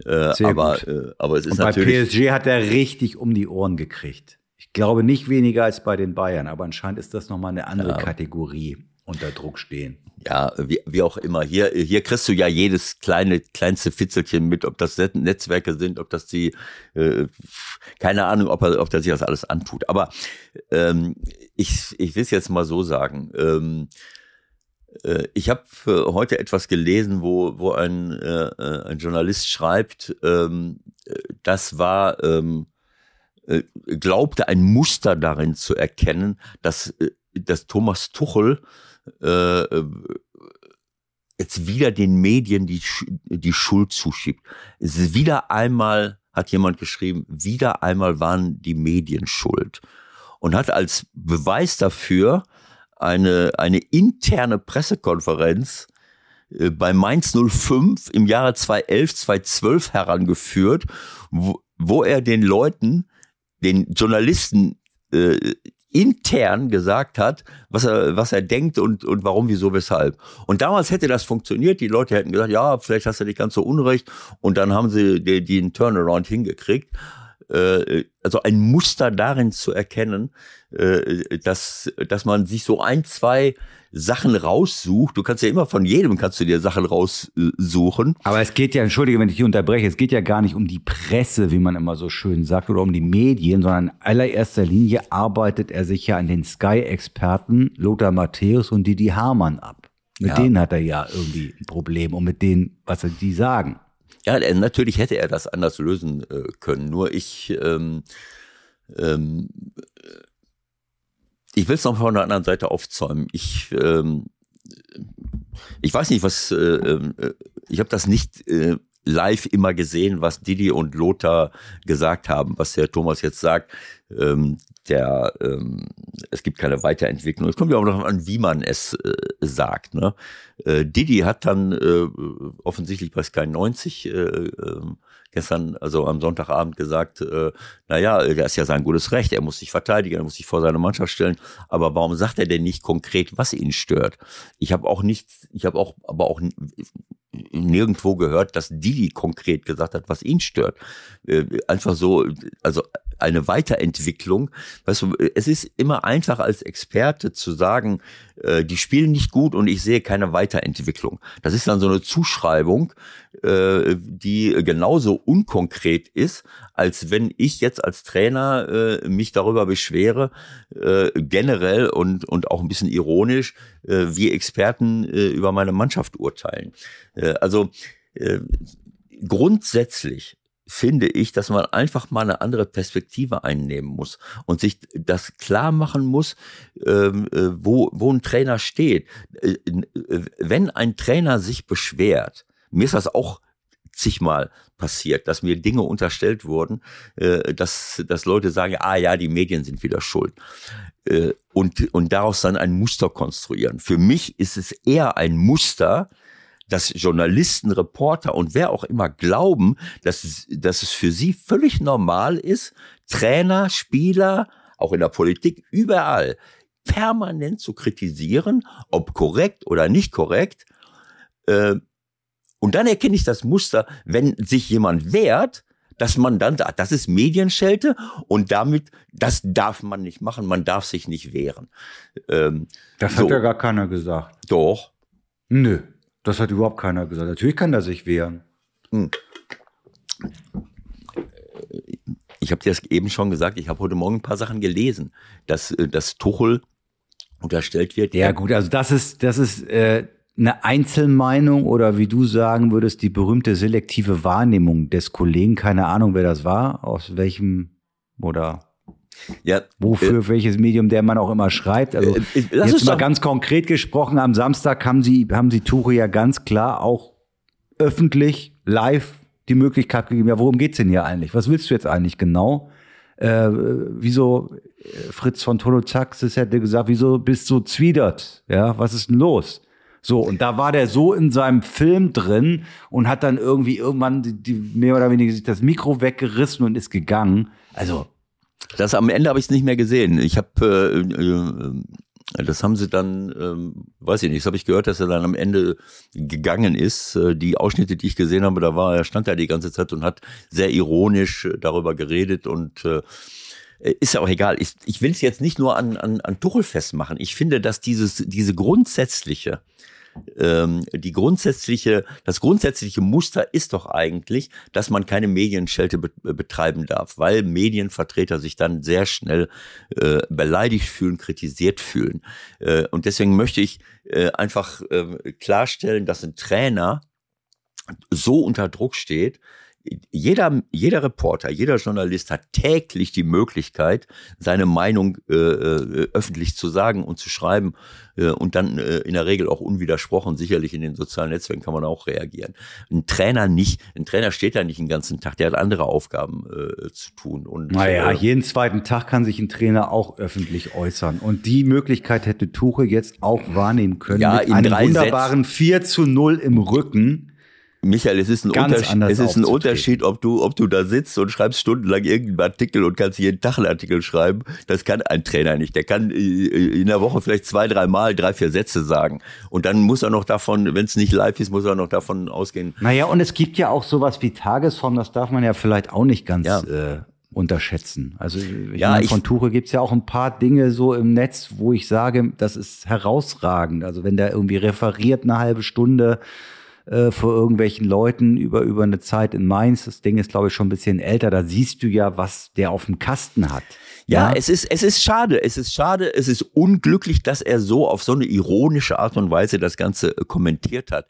Äh, aber, äh, aber es ist Und bei natürlich. PSG hat er richtig um die Ohren gekriegt. Ich glaube nicht weniger als bei den Bayern, aber anscheinend ist das nochmal eine andere ja. Kategorie unter Druck stehen. Ja, wie, wie auch immer. Hier, hier kriegst du ja jedes kleine, kleinste Fitzelchen mit, ob das Netzwerke sind, ob das die, äh, keine Ahnung, ob er, ob der sich das alles antut. Aber ähm, ich, ich will es jetzt mal so sagen. Ähm, äh, ich habe heute etwas gelesen, wo, wo ein, äh, äh, ein Journalist schreibt, ähm, das war, ähm, äh, glaubte ein Muster darin zu erkennen, dass, äh, dass Thomas Tuchel äh, jetzt wieder den Medien die, die Schuld zuschiebt. Es ist wieder einmal, hat jemand geschrieben, wieder einmal waren die Medien schuld. Und hat als Beweis dafür eine, eine interne Pressekonferenz äh, bei Mainz 05 im Jahre 2011, 2012 herangeführt, wo, wo er den Leuten, den Journalisten äh, intern gesagt hat, was er, was er denkt und, und warum, wieso, weshalb. Und damals hätte das funktioniert. Die Leute hätten gesagt, ja, vielleicht hast du nicht ganz so unrecht. Und dann haben sie den, den Turnaround hingekriegt. Äh, also ein Muster darin zu erkennen, äh, dass, dass man sich so ein, zwei Sachen raussucht. Du kannst ja immer von jedem kannst du dir Sachen raussuchen. Aber es geht ja, entschuldige, wenn ich dich unterbreche, es geht ja gar nicht um die Presse, wie man immer so schön sagt, oder um die Medien, sondern in allererster Linie arbeitet er sich ja an den Sky-Experten Lothar Matthäus und Didi Hamann ab. Mit ja. denen hat er ja irgendwie ein Problem und mit denen, was die sagen. Ja, natürlich hätte er das anders lösen äh, können. Nur ich, ähm, ähm, ich will es noch von der anderen Seite aufzäumen. Ich, ähm, ich weiß nicht, was, äh, äh, ich habe das nicht äh, live immer gesehen, was Didi und Lothar gesagt haben, was der Thomas jetzt sagt. Ähm, der, ähm, es gibt keine Weiterentwicklung. Es kommt ja auch noch an, wie man es äh, sagt. Ne? Äh, Didi hat dann äh, offensichtlich bei Sky 90 äh, äh, gestern, also am Sonntagabend gesagt, äh, naja, er ist ja sein gutes Recht, er muss sich verteidigen, er muss sich vor seine Mannschaft stellen. Aber warum sagt er denn nicht konkret, was ihn stört? Ich habe auch nichts, ich habe auch, aber auch nirgendwo gehört, dass Didi konkret gesagt hat, was ihn stört. Äh, einfach so, also eine Weiterentwicklung. Weißt du, es ist immer einfach als Experte zu sagen, äh, die spielen nicht gut und ich sehe keine Weiterentwicklung. Das ist dann so eine Zuschreibung, äh, die genauso unkonkret ist, als wenn ich jetzt als Trainer äh, mich darüber beschwere, äh, generell und, und auch ein bisschen ironisch, äh, wie Experten äh, über meine Mannschaft urteilen. Äh, also äh, grundsätzlich finde ich, dass man einfach mal eine andere Perspektive einnehmen muss und sich das klar machen muss, ähm, äh, wo, wo ein Trainer steht. Äh, äh, wenn ein Trainer sich beschwert, mir ist das auch zigmal passiert, dass mir Dinge unterstellt wurden, dass, dass Leute sagen, ah ja, die Medien sind wieder schuld. Und, und daraus dann ein Muster konstruieren. Für mich ist es eher ein Muster, dass Journalisten, Reporter und wer auch immer glauben, dass es, dass es für sie völlig normal ist, Trainer, Spieler, auch in der Politik, überall permanent zu kritisieren, ob korrekt oder nicht korrekt. Äh, und dann erkenne ich das Muster, wenn sich jemand wehrt, dass man dann sagt, das ist Medienschelte und damit, das darf man nicht machen, man darf sich nicht wehren. Ähm, das so. hat ja gar keiner gesagt. Doch. Nö. Das hat überhaupt keiner gesagt. Natürlich kann er sich wehren. Hm. Ich habe dir das eben schon gesagt, ich habe heute Morgen ein paar Sachen gelesen, dass, äh, dass Tuchel unterstellt wird. Ja gut, also das ist, das ist, äh, eine Einzelmeinung oder wie du sagen würdest, die berühmte selektive Wahrnehmung des Kollegen? Keine Ahnung, wer das war, aus welchem oder ja, wofür, äh, welches Medium der man auch immer schreibt. Also äh, jetzt mal ganz konkret gesprochen, am Samstag haben sie, haben sie Tuche ja ganz klar auch öffentlich, live die Möglichkeit gegeben, ja, worum geht's denn hier eigentlich? Was willst du jetzt eigentlich genau? Äh, wieso, äh, Fritz von Tolozaxis hätte gesagt, wieso bist du zwiedert? Ja, was ist denn los? So, und da war der so in seinem Film drin und hat dann irgendwie irgendwann die, die mehr oder weniger sich das Mikro weggerissen und ist gegangen. Also. Das am Ende habe ich es nicht mehr gesehen. Ich habe äh, äh, das haben sie dann, ähm, weiß ich nicht, das habe ich gehört, dass er dann am Ende gegangen ist. Äh, die Ausschnitte, die ich gesehen habe, da war er, stand er die ganze Zeit und hat sehr ironisch äh, darüber geredet und äh, ist ja auch egal. Ich, ich will es jetzt nicht nur an, an, an Tuchel festmachen. Ich finde, dass dieses, diese grundsätzliche ähm, die grundsätzliche, das grundsätzliche Muster ist doch eigentlich, dass man keine Medienschelte be betreiben darf, weil Medienvertreter sich dann sehr schnell äh, beleidigt fühlen, kritisiert fühlen. Äh, und deswegen möchte ich äh, einfach äh, klarstellen, dass ein Trainer so unter Druck steht, jeder, jeder Reporter, jeder Journalist hat täglich die Möglichkeit, seine Meinung äh, äh, öffentlich zu sagen und zu schreiben äh, und dann äh, in der Regel auch unwidersprochen. Sicherlich in den sozialen Netzwerken kann man auch reagieren. Ein Trainer nicht. Ein Trainer steht da nicht den ganzen Tag. Der hat andere Aufgaben äh, zu tun. Und, naja, äh, jeden zweiten Tag kann sich ein Trainer auch öffentlich äußern. Und die Möglichkeit hätte Tuche jetzt auch wahrnehmen können. Ja, mit einem wunderbaren Sätze. 4 zu 0 im Rücken Michael, es ist ein, Unterschied, es ist ein Unterschied, ob du, ob du da sitzt und schreibst stundenlang irgendeinen Artikel und kannst jeden Tag einen Artikel schreiben. Das kann ein Trainer nicht. Der kann äh, in der Woche vielleicht zwei, drei Mal drei, vier Sätze sagen. Und dann muss er noch davon, wenn es nicht live ist, muss er noch davon ausgehen. Naja, und es gibt ja auch sowas wie Tagesform, das darf man ja vielleicht auch nicht ganz ja. äh, unterschätzen. Also ich ja, meine, von Tuche gibt's ja auch ein paar Dinge so im Netz, wo ich sage, das ist herausragend. Also wenn der irgendwie referiert eine halbe Stunde äh, vor irgendwelchen Leuten über, über eine Zeit in Mainz. Das Ding ist, glaube ich, schon ein bisschen älter. Da siehst du ja, was der auf dem Kasten hat. Ja, ja, es ist, es ist schade. Es ist schade. Es ist unglücklich, dass er so auf so eine ironische Art und Weise das Ganze äh, kommentiert hat.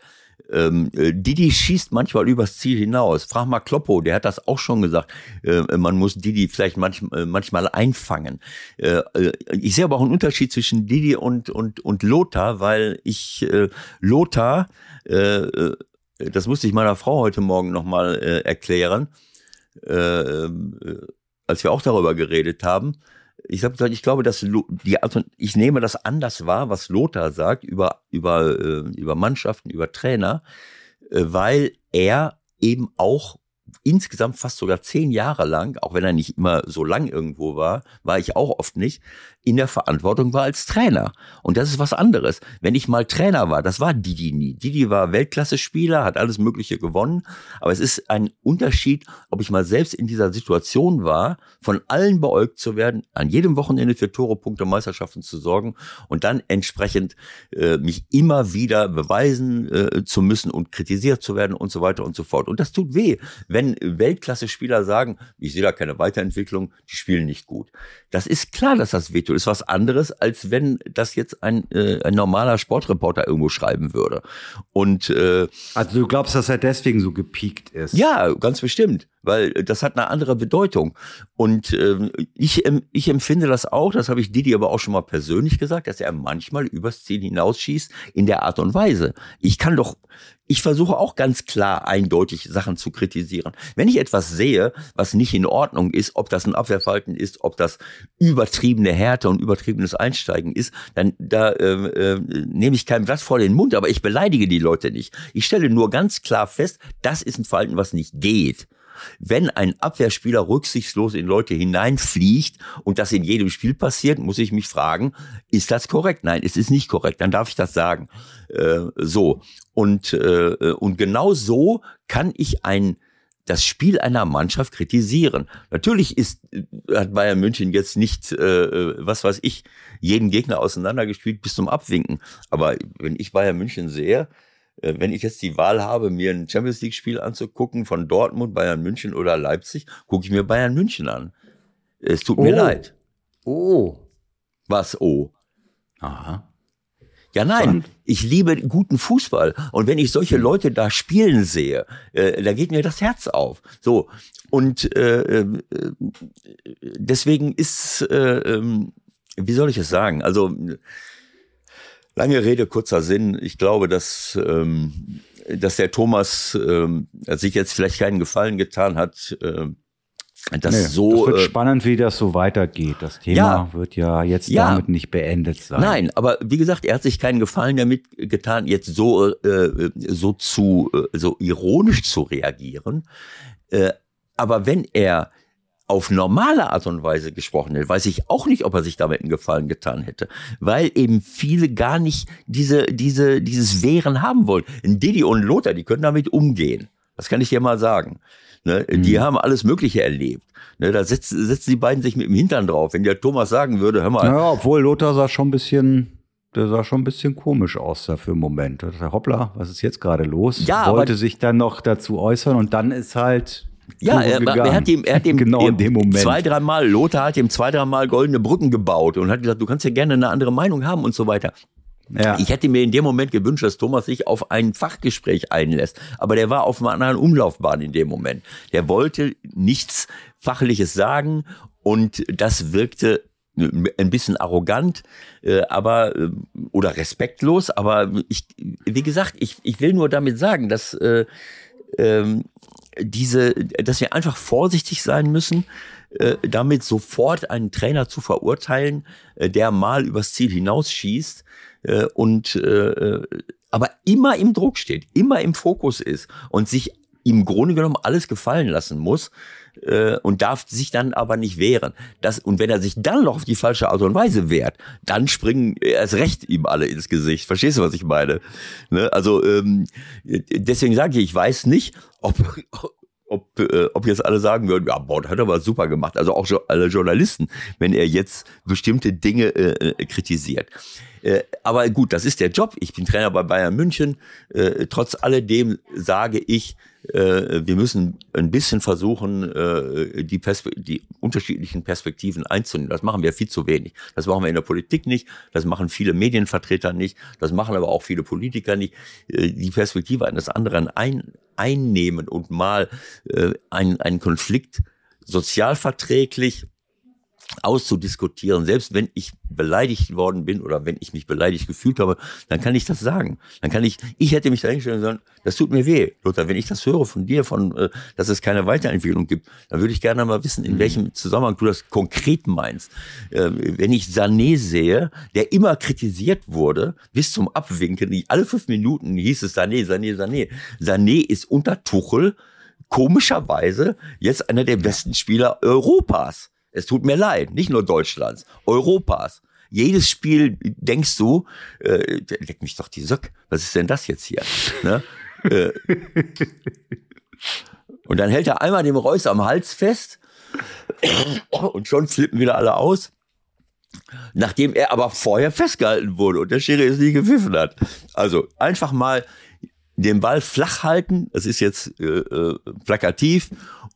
Ähm, äh, Didi schießt manchmal übers Ziel hinaus. Frag mal Kloppo, der hat das auch schon gesagt. Äh, man muss Didi vielleicht manch, äh, manchmal einfangen. Äh, äh, ich sehe aber auch einen Unterschied zwischen Didi und, und, und Lothar, weil ich äh, Lothar, das musste ich meiner Frau heute Morgen nochmal äh, erklären, als wir auch darüber geredet haben ich habe gesagt, ich glaube, dass die also ich nehme das anders wahr, was Lothar sagt über über äh, über Mannschaften, über Trainer, äh, weil er eben auch insgesamt fast sogar zehn Jahre lang, auch wenn er nicht immer so lang irgendwo war, war ich auch oft nicht, in der Verantwortung war als Trainer. Und das ist was anderes. Wenn ich mal Trainer war, das war Didi nie. Didi war Weltklasse-Spieler, hat alles Mögliche gewonnen. Aber es ist ein Unterschied, ob ich mal selbst in dieser Situation war, von allen beäugt zu werden, an jedem Wochenende für Tore, Punkte, Meisterschaften zu sorgen und dann entsprechend äh, mich immer wieder beweisen äh, zu müssen und kritisiert zu werden und so weiter und so fort. Und das tut weh, wenn Weltklasse-Spieler sagen, ich sehe da keine Weiterentwicklung, die spielen nicht gut. Das ist klar, dass das wehtut ist was anderes, als wenn das jetzt ein, äh, ein normaler Sportreporter irgendwo schreiben würde. Und äh, also du glaubst, dass er deswegen so gepiekt ist? Ja, ganz bestimmt weil das hat eine andere Bedeutung. Und äh, ich, ich empfinde das auch, das habe ich Didi aber auch schon mal persönlich gesagt, dass er manchmal übers Ziel hinausschießt in der Art und Weise. Ich kann doch, ich versuche auch ganz klar eindeutig Sachen zu kritisieren. Wenn ich etwas sehe, was nicht in Ordnung ist, ob das ein Abwehrverhalten ist, ob das übertriebene Härte und übertriebenes Einsteigen ist, dann da äh, äh, nehme ich kein Blatt vor den Mund, aber ich beleidige die Leute nicht. Ich stelle nur ganz klar fest, das ist ein Verhalten, was nicht geht. Wenn ein Abwehrspieler rücksichtslos in Leute hineinfliegt und das in jedem Spiel passiert, muss ich mich fragen, ist das korrekt? Nein, es ist nicht korrekt. Dann darf ich das sagen. Äh, so. Und, äh, und genau so kann ich ein das Spiel einer Mannschaft kritisieren. Natürlich ist, hat Bayern München jetzt nicht, äh, was weiß ich, jeden Gegner auseinandergespielt bis zum Abwinken. Aber wenn ich Bayern München sehe, äh, wenn ich jetzt die Wahl habe, mir ein Champions League-Spiel anzugucken von Dortmund, Bayern München oder Leipzig, gucke ich mir Bayern München an. Es tut oh. mir leid. Oh. Was oh? Aha. Ja, nein, ich liebe guten Fußball. Und wenn ich solche Leute da spielen sehe, äh, da geht mir das Herz auf. So. Und äh, äh, deswegen ist, äh, äh, wie soll ich es sagen? Also, lange Rede, kurzer Sinn. Ich glaube, dass, ähm, dass der Thomas ähm, sich jetzt vielleicht keinen Gefallen getan hat. Äh, das, nee, so, das wird äh, spannend, wie das so weitergeht. Das Thema ja, wird ja jetzt ja, damit nicht beendet sein. Nein, aber wie gesagt, er hat sich keinen Gefallen damit getan, jetzt so äh, so zu äh, so ironisch zu reagieren. Äh, aber wenn er auf normale Art und Weise gesprochen hätte, weiß ich auch nicht, ob er sich damit einen Gefallen getan hätte, weil eben viele gar nicht diese diese dieses Wehren haben wollen. Didi und Lothar, die können damit umgehen. Das kann ich dir mal sagen. Ne? Mhm. Die haben alles Mögliche erlebt. Ne? Da setzen, setzen die beiden sich mit dem Hintern drauf. Wenn der Thomas sagen würde, hör mal. Naja, obwohl Lothar sah schon ein bisschen, der sah schon ein bisschen komisch aus da für einen Moment. Hoppla, was ist jetzt gerade los? Ja, Wollte sich dann noch dazu äußern und dann ist halt ja, er, er, hat ihm, er hat ihm genau in dem Moment. zwei, dreimal, Lothar hat ihm zwei, dreimal goldene Brücken gebaut und hat gesagt, du kannst ja gerne eine andere Meinung haben und so weiter. Ja. Ich hätte mir in dem Moment gewünscht, dass Thomas sich auf ein Fachgespräch einlässt. Aber der war auf einer anderen Umlaufbahn in dem Moment. Der wollte nichts Fachliches sagen und das wirkte ein bisschen arrogant, äh, aber äh, oder respektlos. Aber ich, wie gesagt, ich, ich will nur damit sagen, dass äh, ähm, diese, dass wir einfach vorsichtig sein müssen, äh, damit sofort einen Trainer zu verurteilen, äh, der mal übers Ziel hinausschießt äh, und äh, aber immer im Druck steht, immer im Fokus ist und sich im Grunde genommen alles gefallen lassen muss äh, und darf sich dann aber nicht wehren. Das, und wenn er sich dann noch auf die falsche Art und Weise wehrt, dann springen erst recht ihm alle ins Gesicht. Verstehst du, was ich meine? Ne? Also ähm, deswegen sage ich, ich weiß nicht, ob, ob, äh, ob jetzt alle sagen würden, ja, boah, das hat er aber super gemacht. Also auch alle Journalisten, wenn er jetzt bestimmte Dinge äh, äh, kritisiert. Äh, aber gut, das ist der Job. Ich bin Trainer bei Bayern München. Äh, trotz alledem sage ich, äh, wir müssen ein bisschen versuchen, äh, die, Perspe die unterschiedlichen Perspektiven einzunehmen. Das machen wir viel zu wenig. Das machen wir in der Politik nicht, das machen viele Medienvertreter nicht, das machen aber auch viele Politiker nicht. Äh, die Perspektive eines anderen ein, einnehmen und mal äh, einen, einen Konflikt sozialverträglich auszudiskutieren. Selbst wenn ich beleidigt worden bin oder wenn ich mich beleidigt gefühlt habe, dann kann ich das sagen. Dann kann ich, ich hätte mich dahinstellen sollen, das tut mir weh, Lothar. Wenn ich das höre von dir, von, äh, dass es keine Weiterentwicklung gibt, dann würde ich gerne mal wissen, in mhm. welchem Zusammenhang du das konkret meinst. Äh, wenn ich Sané sehe, der immer kritisiert wurde, bis zum Abwinken, alle fünf Minuten hieß es Sané, Sané, Sané. Sané ist unter Tuchel komischerweise jetzt einer der besten Spieler Europas. Es tut mir leid, nicht nur Deutschlands, Europas. Jedes Spiel denkst du, äh, leck mich doch die Söck, was ist denn das jetzt hier? Ne? äh, und dann hält er einmal dem Reus am Hals fest und schon flippen wieder alle aus. Nachdem er aber vorher festgehalten wurde und der Schiri es nie gepfiffen hat. Also einfach mal den Ball flach halten, das ist jetzt äh, äh, plakativ,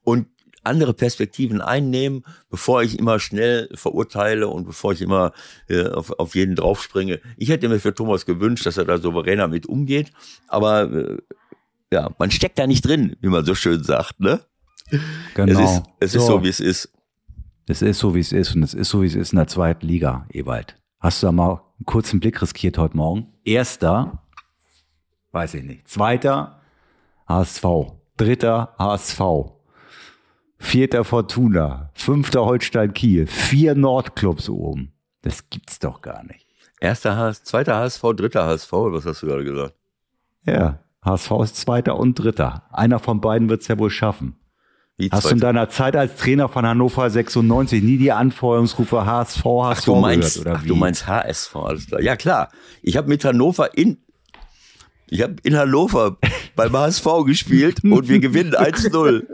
und andere Perspektiven einnehmen, bevor ich immer schnell verurteile und bevor ich immer äh, auf, auf jeden draufspringe. Ich hätte mir für Thomas gewünscht, dass er da souveräner mit umgeht, aber äh, ja, man steckt da nicht drin, wie man so schön sagt, ne? Genau. Es ist, es so. ist so, wie es ist. Es ist so, wie es ist und es ist so, wie es ist in der zweiten Liga, Ewald. Hast du da mal einen kurzen Blick riskiert heute Morgen? Erster, weiß ich nicht. Zweiter, HSV. Dritter, HSV. Vierter Fortuna, fünfter Holstein Kiel, vier Nordclubs oben. Das gibt's doch gar nicht. Erster HSV, zweiter HSV, dritter HSV, was hast du gerade gesagt? Ja, HSV ist zweiter und dritter. Einer von beiden wird's ja wohl schaffen. Wie Hast du in deiner Zeit als Trainer von Hannover 96 nie die Anfeuerungsrufe HSV, HSV ach, du meinst, gehört, oder ach, wie? du meinst HSV, alles klar. Ja, klar. Ich habe mit Hannover in ich habe in Hannover beim HSV gespielt und wir gewinnen 1-0.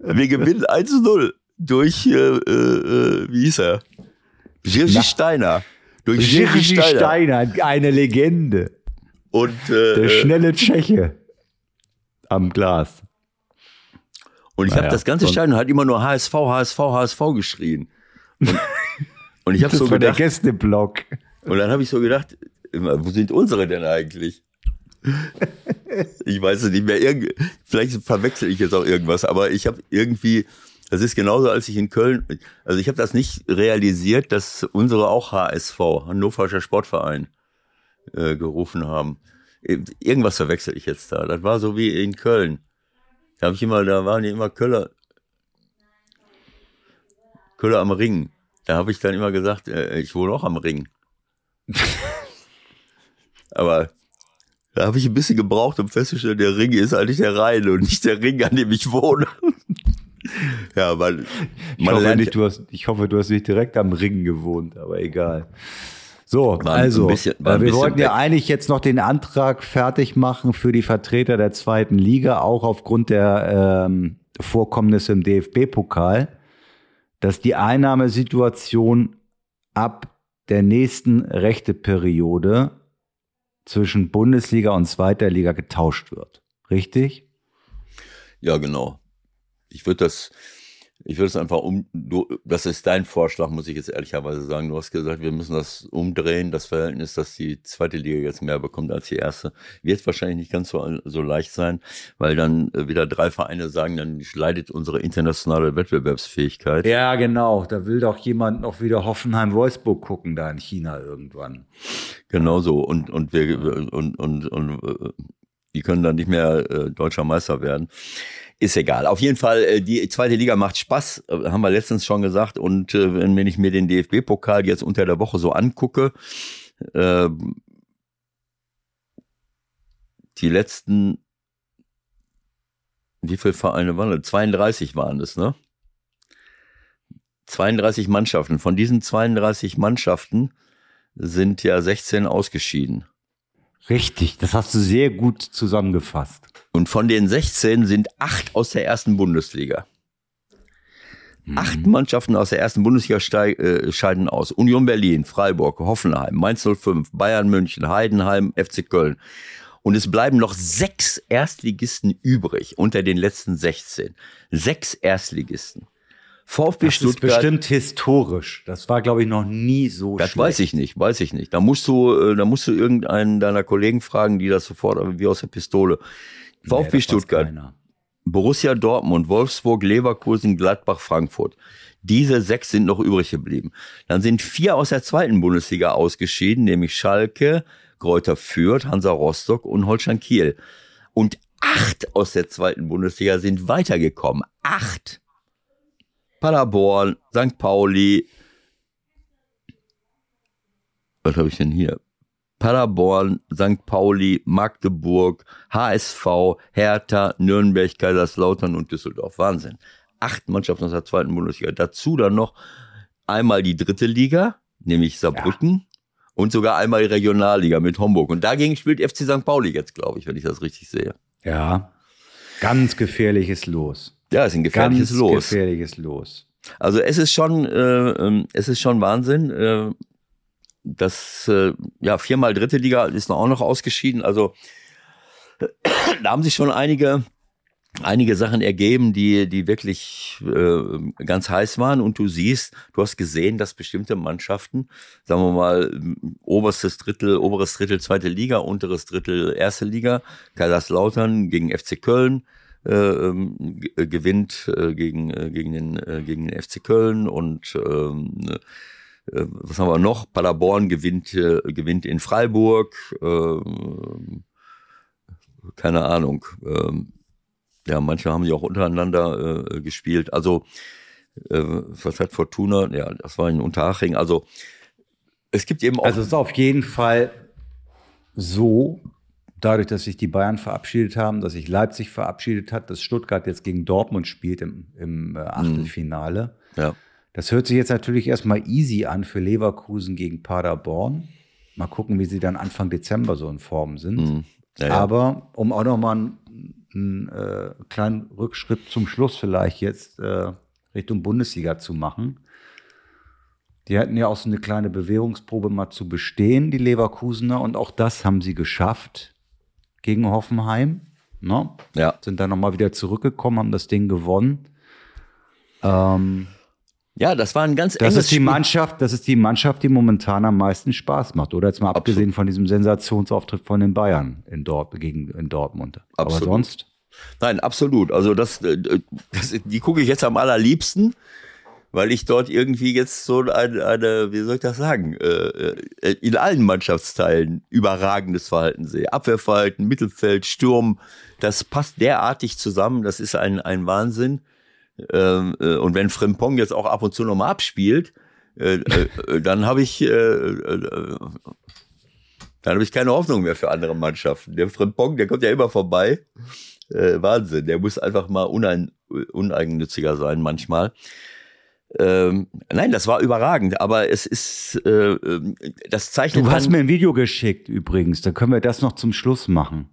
Wir gewinnen 1-0 durch, äh, äh, wie hieß er? Jiří Steiner. Durch Jiří Steiner. Steiner, eine Legende. Und äh, der schnelle Tscheche am Glas. Und ich naja, habe das ganze Stadion hat immer nur HSV, HSV, HSV geschrien. Und, und ich habe so gedacht, der Gästeblock. Und dann habe ich so gedacht, wo sind unsere denn eigentlich? Ich weiß es nicht mehr. Irgend, vielleicht verwechsel ich jetzt auch irgendwas, aber ich habe irgendwie, das ist genauso, als ich in Köln, also ich habe das nicht realisiert, dass unsere auch HSV, Hannoverscher Sportverein, äh, gerufen haben. Irgendwas verwechsel ich jetzt da. Das war so wie in Köln. Da habe ich immer, da waren die immer Köller, Köller am Ring. Da habe ich dann immer gesagt, äh, ich wohne auch am Ring. Aber da habe ich ein bisschen gebraucht, um festzustellen, der Ring ist eigentlich der Rhein und nicht der Ring, an dem ich wohne. ja, weil ich hoffe, nicht, du hast, ich hoffe, du hast nicht direkt am Ring gewohnt, aber egal. So, war also, bisschen, äh, wir wollten ja eigentlich jetzt noch den Antrag fertig machen für die Vertreter der zweiten Liga, auch aufgrund der ähm, Vorkommnisse im DFB-Pokal, dass die Einnahmesituation ab der nächsten Rechteperiode zwischen Bundesliga und zweiter Liga getauscht wird. Richtig? Ja, genau. Ich würde das, ich würde es einfach um, du, das ist dein Vorschlag, muss ich jetzt ehrlicherweise sagen. Du hast gesagt, wir müssen das umdrehen, das Verhältnis, dass die zweite Liga jetzt mehr bekommt als die erste. Wird wahrscheinlich nicht ganz so, so leicht sein, weil dann äh, wieder drei Vereine sagen, dann leidet unsere internationale Wettbewerbsfähigkeit. Ja, genau. Da will doch jemand noch wieder Hoffenheim-Wolfsburg gucken, da in China irgendwann. Genau so. Und, und wir, und, und, und, äh, die können dann nicht mehr äh, deutscher Meister werden ist egal. Auf jeden Fall, äh, die zweite Liga macht Spaß, äh, haben wir letztens schon gesagt. Und äh, wenn ich mir den DFB-Pokal jetzt unter der Woche so angucke, äh, die letzten, wie viele Vereine waren das? 32 waren es, ne? 32 Mannschaften. Von diesen 32 Mannschaften sind ja 16 ausgeschieden. Richtig, das hast du sehr gut zusammengefasst. Und von den 16 sind acht aus der ersten Bundesliga. Mhm. Acht Mannschaften aus der ersten Bundesliga äh, scheiden aus. Union Berlin, Freiburg, Hoffenheim, Mainz 05, Bayern München, Heidenheim, FC Köln. Und es bleiben noch sechs Erstligisten übrig unter den letzten 16. Sechs Erstligisten. VfB das Stuttgart. Das ist bestimmt historisch. Das war, glaube ich, noch nie so Das schlecht. weiß ich nicht, weiß ich nicht. Da musst du, äh, da musst du irgendeinen deiner Kollegen fragen, die das sofort wie aus der Pistole. VfB nee, Stuttgart, Borussia Dortmund, Wolfsburg, Leverkusen, Gladbach, Frankfurt. Diese sechs sind noch übrig geblieben. Dann sind vier aus der zweiten Bundesliga ausgeschieden, nämlich Schalke, Kräuter Fürth, Hansa Rostock und Holstein Kiel. Und acht aus der zweiten Bundesliga sind weitergekommen. Acht. Paderborn, St. Pauli. Was habe ich denn hier? Paderborn, St. Pauli, Magdeburg, HSV, Hertha, Nürnberg, Kaiserslautern und Düsseldorf. Wahnsinn. Acht Mannschaften aus der zweiten Bundesliga. Dazu dann noch einmal die dritte Liga, nämlich Saarbrücken. Ja. Und sogar einmal die Regionalliga mit Homburg. Und dagegen spielt FC St. Pauli jetzt, glaube ich, wenn ich das richtig sehe. Ja. Ganz gefährliches Los. Ja, ist ein gefährliches Ganz Los. gefährliches Los. Also es ist schon, äh, ähm, es ist schon Wahnsinn. Äh, das äh, ja viermal dritte Liga ist noch auch noch ausgeschieden. Also da haben sich schon einige einige Sachen ergeben, die die wirklich äh, ganz heiß waren. Und du siehst, du hast gesehen, dass bestimmte Mannschaften, sagen wir mal oberstes Drittel, oberes Drittel zweite Liga, unteres Drittel erste Liga, Kaiserslautern gegen FC Köln. Äh, ähm, gewinnt äh, gegen äh, gegen den äh, gegen den FC Köln und ähm, äh, was haben wir noch? Paderborn gewinnt, äh, gewinnt in Freiburg. Äh, keine Ahnung. Äh, ja, manche haben ja auch untereinander äh, gespielt. Also, äh, was hat Fortuna? Ja, das war in Unterhaching. Also, es gibt eben auch. Also, es ist auf jeden Fall so, dadurch, dass sich die Bayern verabschiedet haben, dass sich Leipzig verabschiedet hat, dass Stuttgart jetzt gegen Dortmund spielt im, im äh, Achtelfinale. Ja. Das hört sich jetzt natürlich erstmal easy an für Leverkusen gegen Paderborn. Mal gucken, wie sie dann Anfang Dezember so in Form sind. Mhm. Ja, ja. Aber um auch noch mal einen, einen äh, kleinen Rückschritt zum Schluss vielleicht jetzt äh, Richtung Bundesliga zu machen. Die hatten ja auch so eine kleine Bewährungsprobe mal zu bestehen, die Leverkusener. Und auch das haben sie geschafft gegen Hoffenheim. Ne? Ja. Sind dann nochmal wieder zurückgekommen, haben das Ding gewonnen. Ähm, Ja, das war ein ganz Das enges ist die Spiel. Mannschaft, das ist die Mannschaft, die momentan am meisten Spaß macht. Oder jetzt mal abgesehen von diesem Sensationsauftritt von den Bayern in, Dort, gegen, in Dortmund. Aber Absolut. sonst. Nein, absolut. Also das, äh, das die gucke ich jetzt am allerliebsten, weil ich dort irgendwie jetzt so eine, eine wie soll ich das sagen, äh, äh, in allen Mannschaftsteilen überragendes Verhalten sehe. Abwehrverhalten, Mittelfeld, Sturm, das passt derartig zusammen, das ist ein, ein Wahnsinn. Ähm, äh, und wenn Frimpong jetzt auch ab und zu nochmal abspielt, äh, äh, dann habe ich, äh, dann habe ich keine Hoffnung mehr für andere Mannschaften. Der Frimpong, der kommt ja immer vorbei. Wahnsinn. Der muss einfach mal unein, uneigennütziger sein manchmal. Ähm, nein, das war überragend, aber es ist, äh, ähm, das zeichnet Du hast mir ein Video geschickt übrigens. Da können wir das noch zum Schluss machen.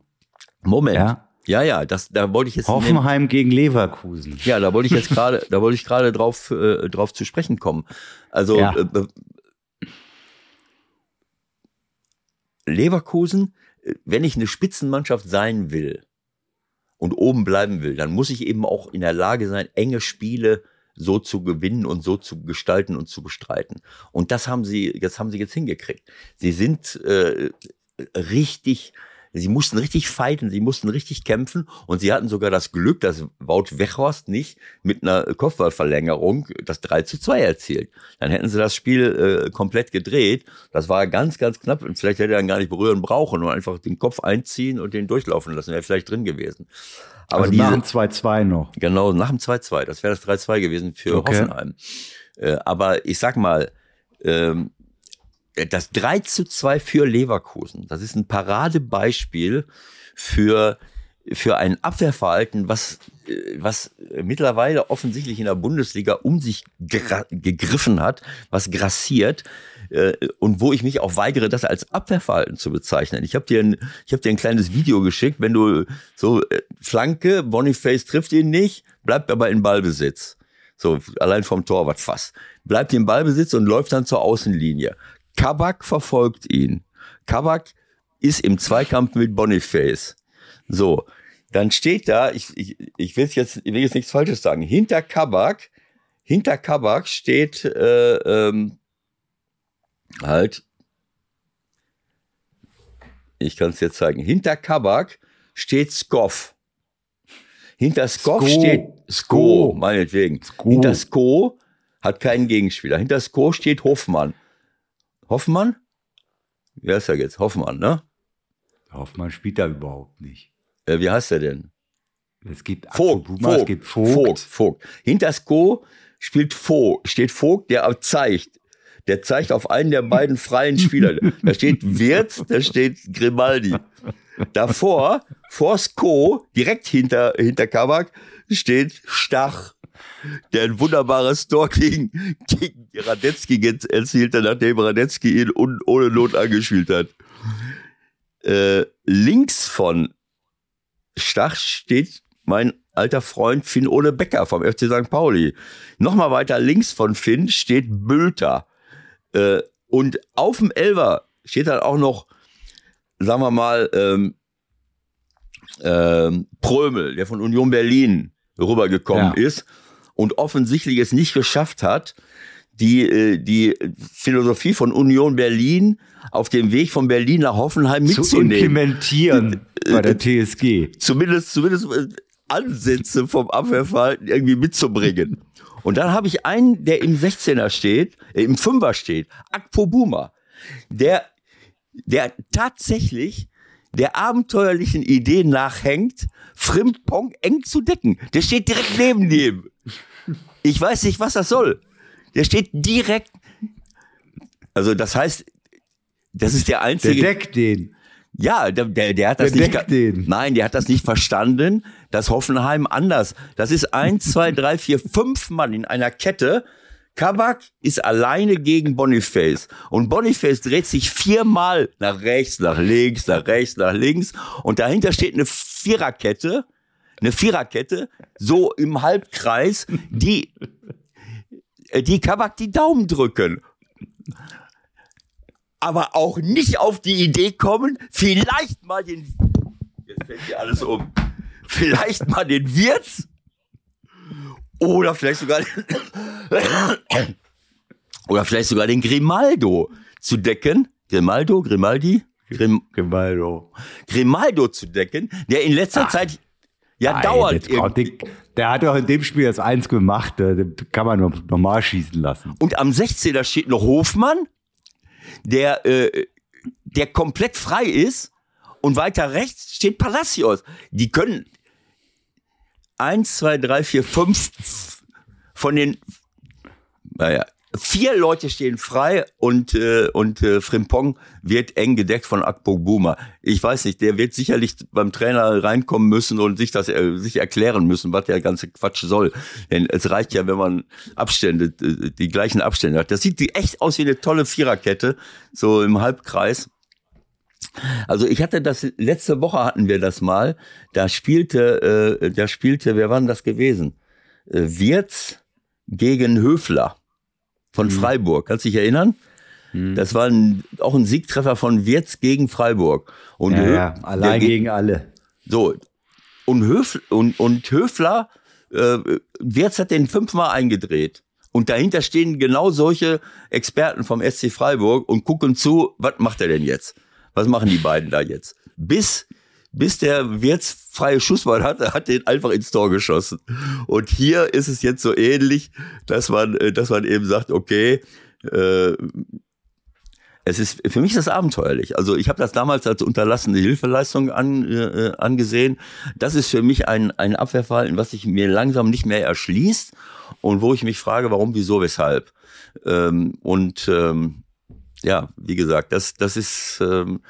Moment. Ja. Ja, ja, das, da wollte ich jetzt Hoffenheim gegen Leverkusen. Ja, da wollte ich jetzt gerade, da wollte ich gerade drauf, äh, drauf zu sprechen kommen. Also Ja. äh, äh, Leverkusen, äh, wenn ich eine Spitzenmannschaft sein will und oben bleiben will, dann muss ich eben auch in der Lage sein, enge Spiele so zu gewinnen und so zu gestalten und zu bestreiten. Und das haben sie, das haben sie jetzt hingekriegt. Sie sind äh, richtig, sie mussten richtig fighten, sie mussten richtig kämpfen und sie hatten sogar das Glück, dass Wout Weghorst nicht mit einer Kopfballverlängerung das 3 zu 2 erzielt. Dann hätten sie das Spiel äh, komplett gedreht. Das war ganz, ganz knapp und vielleicht hätte er dann gar nicht berühren brauchen und einfach den Kopf einziehen und den durchlaufen lassen, wäre vielleicht drin gewesen. Aber also diese, nach dem 2-2 noch. Genau, nach dem 2-2. Das wäre das 3-2 gewesen für Okay. Hoffenheim. Äh, aber ich sag mal, ähm, das 3 zu 2 für Leverkusen, das ist ein Paradebeispiel für, für ein Abwehrverhalten, was, äh, was mittlerweile offensichtlich in der Bundesliga um sich gegriffen hat, was grassiert äh, und wo ich mich auch weigere, das als Abwehrverhalten zu bezeichnen. Ich habe dir, ein, hab dir ein kleines Video geschickt, wenn du so äh, Flanke, Boniface trifft ihn nicht, bleibt aber in Ballbesitz. So, allein vom Torwart fast. Bleibt im Ballbesitz und läuft dann zur Außenlinie. Kabak verfolgt ihn. Kabak ist im Zweikampf mit Boniface. So, dann steht da, ich, ich, ich will jetzt, ich will jetzt nichts Falsches sagen, hinter Kabak, hinter Kabak steht äh, ähm, halt, ich kann es jetzt zeigen, hinter Kabak steht Skoff. Hinter Skoff Sko. steht Sko, meinetwegen. Sko. Hinter Sko hat keinen Gegenspieler. Hinter Sko steht Hoffmann. Hoffmann? Wer ist er jetzt? Hoffmann, ne? Hoffmann spielt da überhaupt nicht. Äh, wie heißt er denn? Es gibt Vogt, Akpobuma, es Vogt, gibt Vogt. Vogt, Vogt. Hinter Sko spielt Vogt, steht Vogt, der zeigt. Der zeigt auf einen der beiden freien Spieler. Da steht Wirtz, da steht Grimaldi. Davor, vor Sko, direkt hinter, hinter Kabak, steht Stach, der ein wunderbares Tor gegen, gegen Radetzky jetzt erzielte, nachdem Radetzky ihn un, ohne Not angespielt hat. Äh, links von Stach steht mein alter Freund Finn Ole Becker vom FC St. Pauli. Nochmal weiter links von Finn steht Bülter. Äh, und auf dem Elver steht dann auch noch, sagen wir mal, ähm, ähm, Prömel, der von Union Berlin rübergekommen Ja. ist und offensichtlich es nicht geschafft hat, die, äh, die Philosophie von Union Berlin auf dem Weg von Berlin nach Hoffenheim Zu mitzunehmen implementieren bei der TSG. zumindest, zumindest äh, Ansätze vom Abwehrverhalten irgendwie mitzubringen. Und dann habe ich einen, der im 16er steht, äh, im 5er steht, Akpo Buma, der, der tatsächlich der abenteuerlichen Idee nachhängt, Frimpong eng zu decken. Der steht direkt neben dem. Ich weiß nicht, was das soll. Der steht direkt. Also das heißt, das ist der Der einzige. deckt den. Ja, der, der, der hat das Der nicht. den. Nein, der hat das nicht verstanden, dass Hoffenheim anders. Das ist eins, zwei, drei, vier, fünf Mann in einer Kette. Kabak ist alleine gegen Boniface. Und Boniface dreht sich viermal nach rechts, nach links, nach rechts, nach links. Und dahinter steht eine Viererkette, eine Viererkette, so im Halbkreis, die, äh, die Kabak die Daumen drücken aber auch nicht auf die Idee kommen, vielleicht mal den, jetzt fällt hier alles um, vielleicht mal den Wirtz Oder vielleicht sogar, oder vielleicht sogar den Grimaldo zu decken. Grimaldo, Grimaldi? Grim, Grimaldo. Grimaldo zu decken, der in letzter Ach. Zeit ja Nein, kommt irgendwie- Der hat doch in dem Spiel das eins gemacht. äh, Den kann man noch normal schießen lassen. Und am 16er steht noch Hofmann, der, äh, der komplett frei ist. Und weiter rechts steht Palacios. Die können eins, zwei, drei, vier, fünf von den, naja, vier Leute stehen frei und, äh, und äh, Frimpong wird eng gedeckt von Akpo Buma. Ich weiß nicht, der wird sicherlich beim Trainer reinkommen müssen und sich das äh, sich erklären müssen, was der ganze Quatsch soll. Denn es reicht ja, wenn man Abstände, äh, die gleichen Abstände hat. Das sieht echt aus wie eine tolle Viererkette, so im Halbkreis. Also ich hatte das letzte Woche hatten wir das mal. Da spielte, äh, da spielte, wer war denn das gewesen? Äh, Wirz gegen Höfler von Freiburg. Kannst du dich erinnern? Das war ein, auch ein Siegtreffer von Wirz gegen Freiburg. Und Ja, Hö- ja, allein Ge- gegen alle. so, und, Höf, und, und Höfler, äh, Wirtz hat den fünfmal eingedreht. Und dahinter stehen genau solche Experten vom SC Freiburg und gucken zu, was macht er denn jetzt? Was machen die beiden da jetzt? Bis, bis der Wirtz freie Schussball hatte, hat den einfach ins Tor geschossen. Und hier ist es jetzt so ähnlich, dass man, äh, dass man eben sagt, okay, äh, es ist für mich ist das abenteuerlich. Also ich habe das damals als unterlassene Hilfeleistung an, äh, angesehen. Das ist für mich ein, ein Abwehrverhalten, was sich mir langsam nicht mehr erschließt und wo ich mich frage, warum, wieso, weshalb. Ähm, und ähm, ja, wie gesagt, das, das ist, ähm,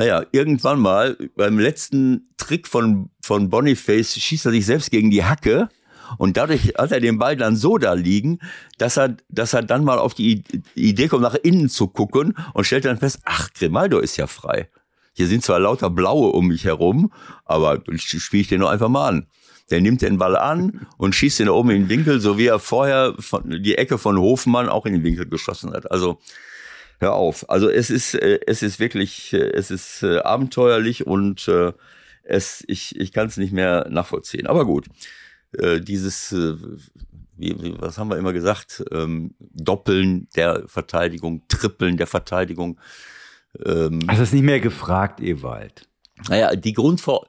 naja, irgendwann mal beim letzten Trick von, von Boniface schießt er sich selbst gegen die Hacke. Und dadurch hat er den Ball dann so da liegen, dass er, dass er dann mal auf die Idee kommt, nach innen zu gucken und stellt dann fest, ach, Grimaldo ist ja frei. Hier sind zwar lauter Blaue um mich herum, aber spiele ich den nur einfach mal an. Der nimmt den Ball an und schießt ihn oben in den Winkel, so wie er vorher von, die Ecke von Hofmann auch in den Winkel geschossen hat. Also hör auf. Also es ist, äh, es ist wirklich, äh, es ist äh, abenteuerlich und äh, es, ich, ich kann es nicht mehr nachvollziehen. Aber gut, äh, dieses, äh, wie, wie, was haben wir immer gesagt, ähm, Doppeln der Verteidigung, Trippeln der Verteidigung. Ähm, Das ist nicht mehr gefragt, Ewald. naja, die Grundvor...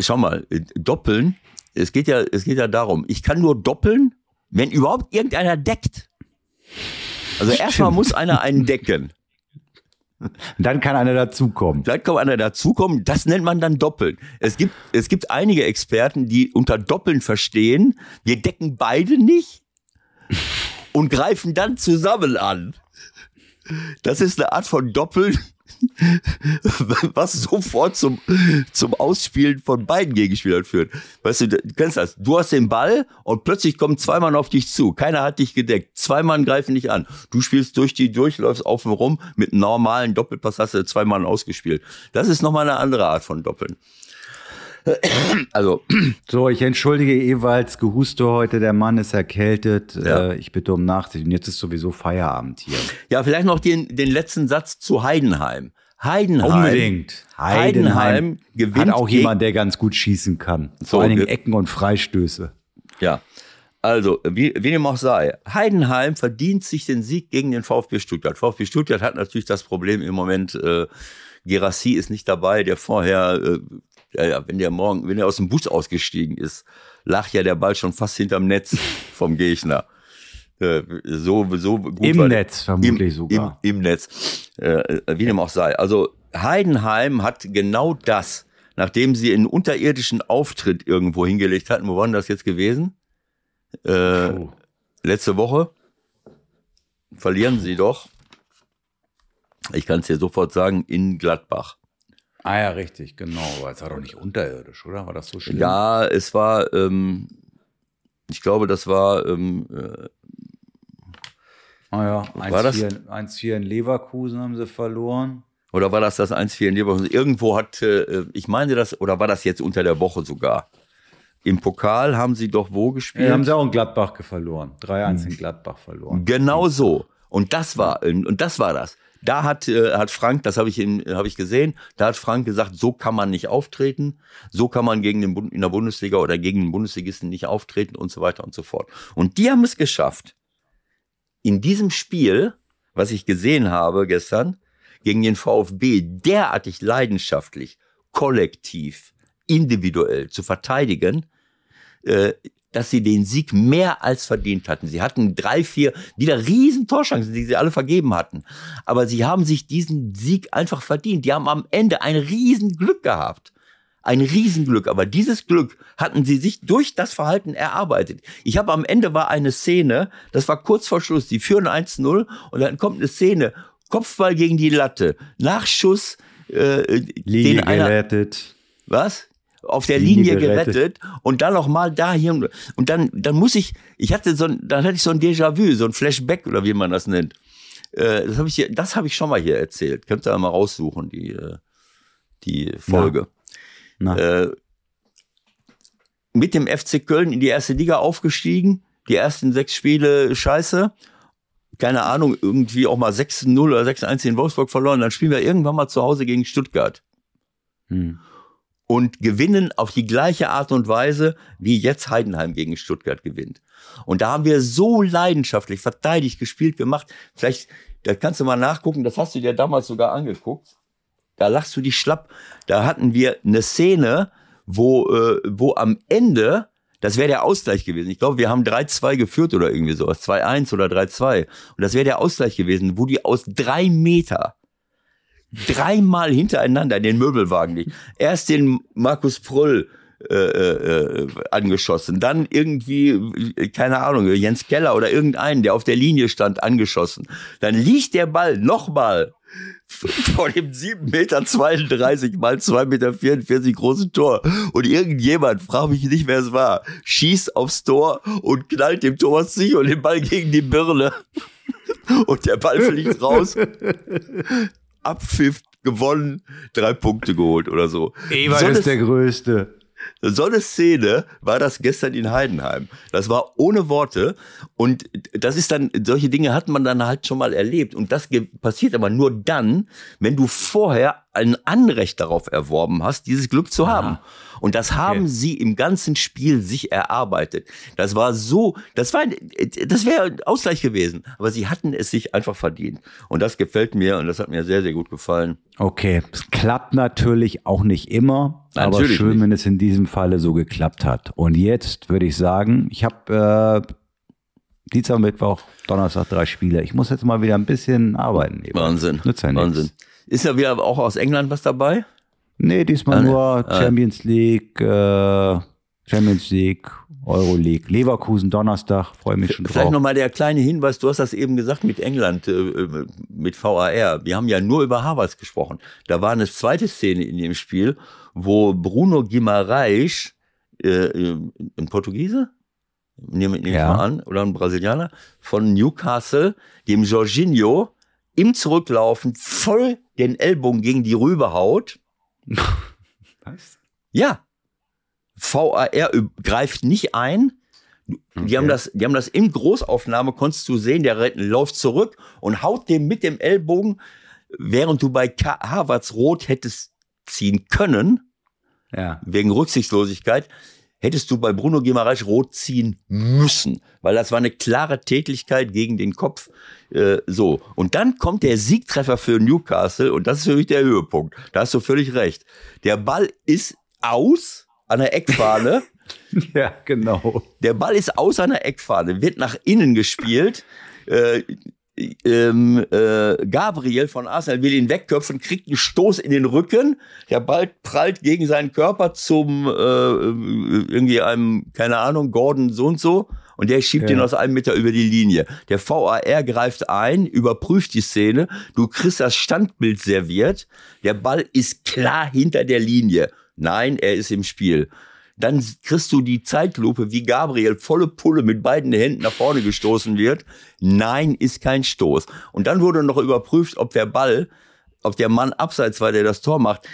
Schau mal, äh, doppeln, es geht ja, es geht ja darum, ich kann nur doppeln, wenn überhaupt irgendeiner deckt. Also erstmal muss einer einen decken. Dann kann einer dazukommen. Dann kann einer dazukommen, das nennt man dann Doppeln. Es gibt, es gibt einige Experten, die unter Doppeln verstehen, wir decken beide nicht und greifen dann zusammen an. Das ist eine Art von Doppeln, was sofort zum, zum Ausspielen von beiden Gegenspielern führt. Weißt du, du kennst das. Du hast den Ball und plötzlich kommen zwei Mann auf dich zu. Keiner hat dich gedeckt. Zwei Mann greifen dich an. Du spielst durch die, durchläufst auf dem rum. Mit normalen Doppelpass hast du zwei Mann ausgespielt. Das ist nochmal eine andere Art von Doppeln. Also, So, ich entschuldige Ewalds Gehuste heute. Der Mann ist erkältet. Ja. Äh, ich bitte um Nachsicht. Und jetzt ist sowieso Feierabend hier. ja, vielleicht noch den, den letzten Satz zu Heidenheim. Heidenheim. Unbedingt. Heidenheim gewinnt Hat auch jemand, der ganz gut schießen kann. Vor So, allen Dingen Ecken und Freistöße. Ja. Also, wie, wie dem auch sei, Heidenheim verdient sich den Sieg gegen den VfB Stuttgart. VfB Stuttgart hat natürlich das Problem im Moment, äh, Gerassi ist nicht dabei, der vorher, äh, ja, ja, wenn der morgen, wenn er aus dem Bus ausgestiegen ist, lag ja der Ball schon fast hinterm Netz vom Gegner. Äh, so, so gut Im war- Netz vermutlich im, sogar. Im, Im Netz. Äh, wie dem auch sei. Also Heidenheim hat genau das, nachdem sie einen unterirdischen Auftritt irgendwo hingelegt hatten. Wo war denn das jetzt gewesen? Äh, Oh. letzte Woche verlieren sie doch. Ich kann es dir sofort sagen, in Gladbach. Ah ja, richtig, genau. Aber es war doch nicht unterirdisch, oder? War das so schlimm? Ja, es war, ähm, ich glaube, das war, ähm, äh, Ah ja, War das- 1-4 1-4 in Leverkusen haben sie verloren. oder war das das 1-4 in Leverkusen? Irgendwo hat, äh, ich meine das, oder war das jetzt unter der Woche sogar? Im Pokal haben sie doch wo gespielt? Ja, haben sie auch in Gladbach verloren. 3-1 in Gladbach verloren. Genau so. Und das war, und das war das. Da hat, äh, hat Frank, das habe ich, hab ich gesehen, da hat Frank gesagt, so kann man nicht auftreten, so kann man gegen den Bund, in der Bundesliga oder gegen den Bundesligisten nicht auftreten und so weiter und so fort. Und die haben es geschafft, in diesem Spiel, was ich gesehen habe gestern, gegen den VfB derartig leidenschaftlich, kollektiv, individuell zu verteidigen, äh, dass sie den Sieg mehr als verdient hatten. Sie hatten drei, vier wieder riesen Torchancen, die sie alle vergeben hatten. Aber sie haben sich diesen Sieg einfach verdient. Die haben am Ende ein riesen Glück gehabt. Ein Riesenglück. Aber dieses Glück hatten sie sich durch das Verhalten erarbeitet. Ich habe am Ende war eine Szene, das war kurz vor Schluss, die führen 1-0 und dann kommt eine Szene, Kopfball gegen die Latte, Nachschuss, äh, Linie den einer, gerettet. was? Auf der Linie Linie, gerettet. gerettet. und dann noch mal da hier und dann dann muss ich ich hatte so ein, dann hatte ich so ein Déjà-vu, so ein Flashback oder wie man das nennt. Äh, das habe ich hier, das habe ich schon mal hier erzählt. Könnt ihr mal raussuchen die äh, die Folge. Na, Äh, mit dem FC Köln in die erste Liga aufgestiegen, die ersten sechs Spiele scheiße. Keine Ahnung, irgendwie auch mal 6-0 oder 6-1 in Wolfsburg verloren. Dann spielen wir irgendwann mal zu Hause gegen Stuttgart hm. Und gewinnen auf die gleiche Art und Weise, wie jetzt Heidenheim gegen Stuttgart gewinnt. Und da haben wir so leidenschaftlich verteidigt gespielt gemacht. Vielleicht, da kannst du mal nachgucken, das hast du dir damals sogar angeguckt. Da lachst du dich schlapp. Da hatten wir eine Szene, wo, äh, wo am Ende, das wäre der Ausgleich gewesen. Ich glaube, wir haben 3-2 geführt oder irgendwie sowas. 2-1 oder 3-2. Und das wäre der Ausgleich gewesen, wo die aus drei Meter dreimal hintereinander in den Möbelwagen liegt. Erst den Markus Pröll äh, äh, angeschossen, dann irgendwie, äh, keine Ahnung, Jens Keller oder irgendeinen, der auf der Linie stand, angeschossen. Dann liegt der Ball nochmal vor dem 7,32 Meter mal 2,44 Meter großen Tor. Und irgendjemand, frage mich nicht, wer es war, schießt aufs Tor und knallt dem Thomas und den Ball gegen die Birne. Und der Ball fliegt raus. Abpfiff gewonnen, drei Punkte geholt oder so. Ewald so, ist eine, der Größte. so eine Szene war das gestern in Heidenheim. Das war ohne Worte und das ist dann, solche Dinge hat man dann halt schon mal erlebt und das passiert aber nur dann, wenn du vorher ein Anrecht darauf erworben hast, dieses Glück zu haben. Und das haben sie im ganzen Spiel sich erarbeitet. Das war so, das war, das wäre Ausgleich gewesen. Aber sie hatten es sich einfach verdient. Und das gefällt mir und das hat mir sehr, sehr gut gefallen. Okay, es klappt natürlich auch nicht immer, aber Natürlich schön, nicht. wenn es in diesem Falle so geklappt hat. Und jetzt würde ich sagen, ich habe äh, Dienstag, Mittwoch, Donnerstag drei Spiele. Ich muss jetzt mal wieder ein bisschen arbeiten. Ewald. Wahnsinn. Nützt ja nichts. Wahnsinn. Ist ja wieder auch aus England was dabei? Nee, diesmal ne. nur. Champions League, äh, Champions League, Euro League, Leverkusen Donnerstag, freue mich schon Vielleicht drauf. nochmal der kleine Hinweis, du hast das eben gesagt mit England, äh, mit VAR. Wir haben ja nur über Havertz gesprochen. Da war eine zweite Szene in dem Spiel, wo Bruno Guimarães, äh, äh, ein Portugiese, nehme nehm ich Ja. mal an, oder ein Brasilianer, von Newcastle, dem Jorginho im Zurücklaufen voll den Ellbogen gegen die Rübe haut. Was? Ja. VAR greift nicht ein. Die, Okay. haben das, die haben das in Großaufnahme, konntest du sehen, der läuft zurück und haut dem mit dem Ellbogen, während du bei Ka Havertz rot hättest ziehen können, Ja. wegen Rücksichtslosigkeit, hättest du bei Bruno Guimaraes rot ziehen müssen, weil das war eine klare Tätigkeit gegen den Kopf. Äh, so. Und dann kommt der Siegtreffer für Newcastle und das ist für mich der Höhepunkt. Da hast du völlig recht. Der Ball ist aus an der Eckfahne. ja, genau. Der Ball ist aus einer Eckfahne, wird nach innen gespielt. Äh, ähm, äh, Gabriel von Arsenal will ihn wegköpfen, kriegt einen Stoß in den Rücken. Der Ball prallt gegen seinen Körper zum äh, irgendwie einem, keine Ahnung, Gordon so und so. Und der schiebt Ja. ihn aus einem Meter über die Linie. Der VAR greift ein, überprüft die Szene. Du kriegst das Standbild serviert. Der Ball ist klar hinter der Linie. Nein, er ist im Spiel. Dann kriegst du die Zeitlupe, wie Gabriel volle Pulle mit beiden Händen nach vorne gestoßen wird. Nein, ist kein Stoß. Und dann wurde noch überprüft, ob der Ball ob der Mann abseits war, der das Tor macht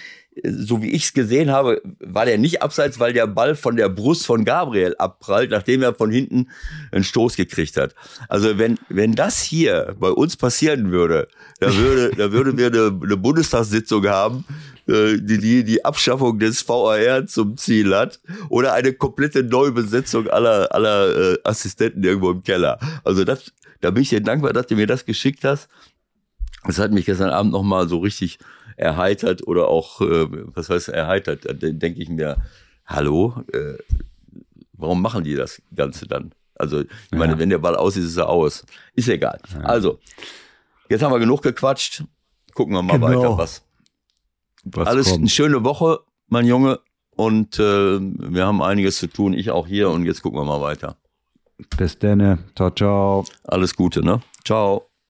so wie ich es gesehen habe, war der nicht abseits, weil der Ball von der Brust von Gabriel abprallt, nachdem er von hinten einen Stoß gekriegt hat. Also wenn, wenn das hier bei uns passieren würde, da würde, da würden wir eine, eine Bundestagssitzung haben, äh, die, die die Abschaffung des VAR zum Ziel hat oder eine komplette Neubesetzung aller, aller äh, Assistenten irgendwo im Keller. Also das, da bin ich dir dankbar, dass du mir das geschickt hast. Das hat mich gestern Abend nochmal so richtig erheitert oder auch, äh, was heißt erheitert, dann denke ich mir, hallo, äh, warum machen die das Ganze dann? Also, ich meine, ja. wenn der Ball aus ist, ist er aus. Ist egal. Ja. Also, jetzt haben wir genug gequatscht. Gucken wir mal genau. weiter, was. Was Alles kommt. eine schöne Woche, mein Junge. Und äh, wir haben einiges zu tun. Ich auch hier. Und jetzt gucken wir mal weiter. Bis dann. Ciao, ciao. Alles Gute, ne? Ciao.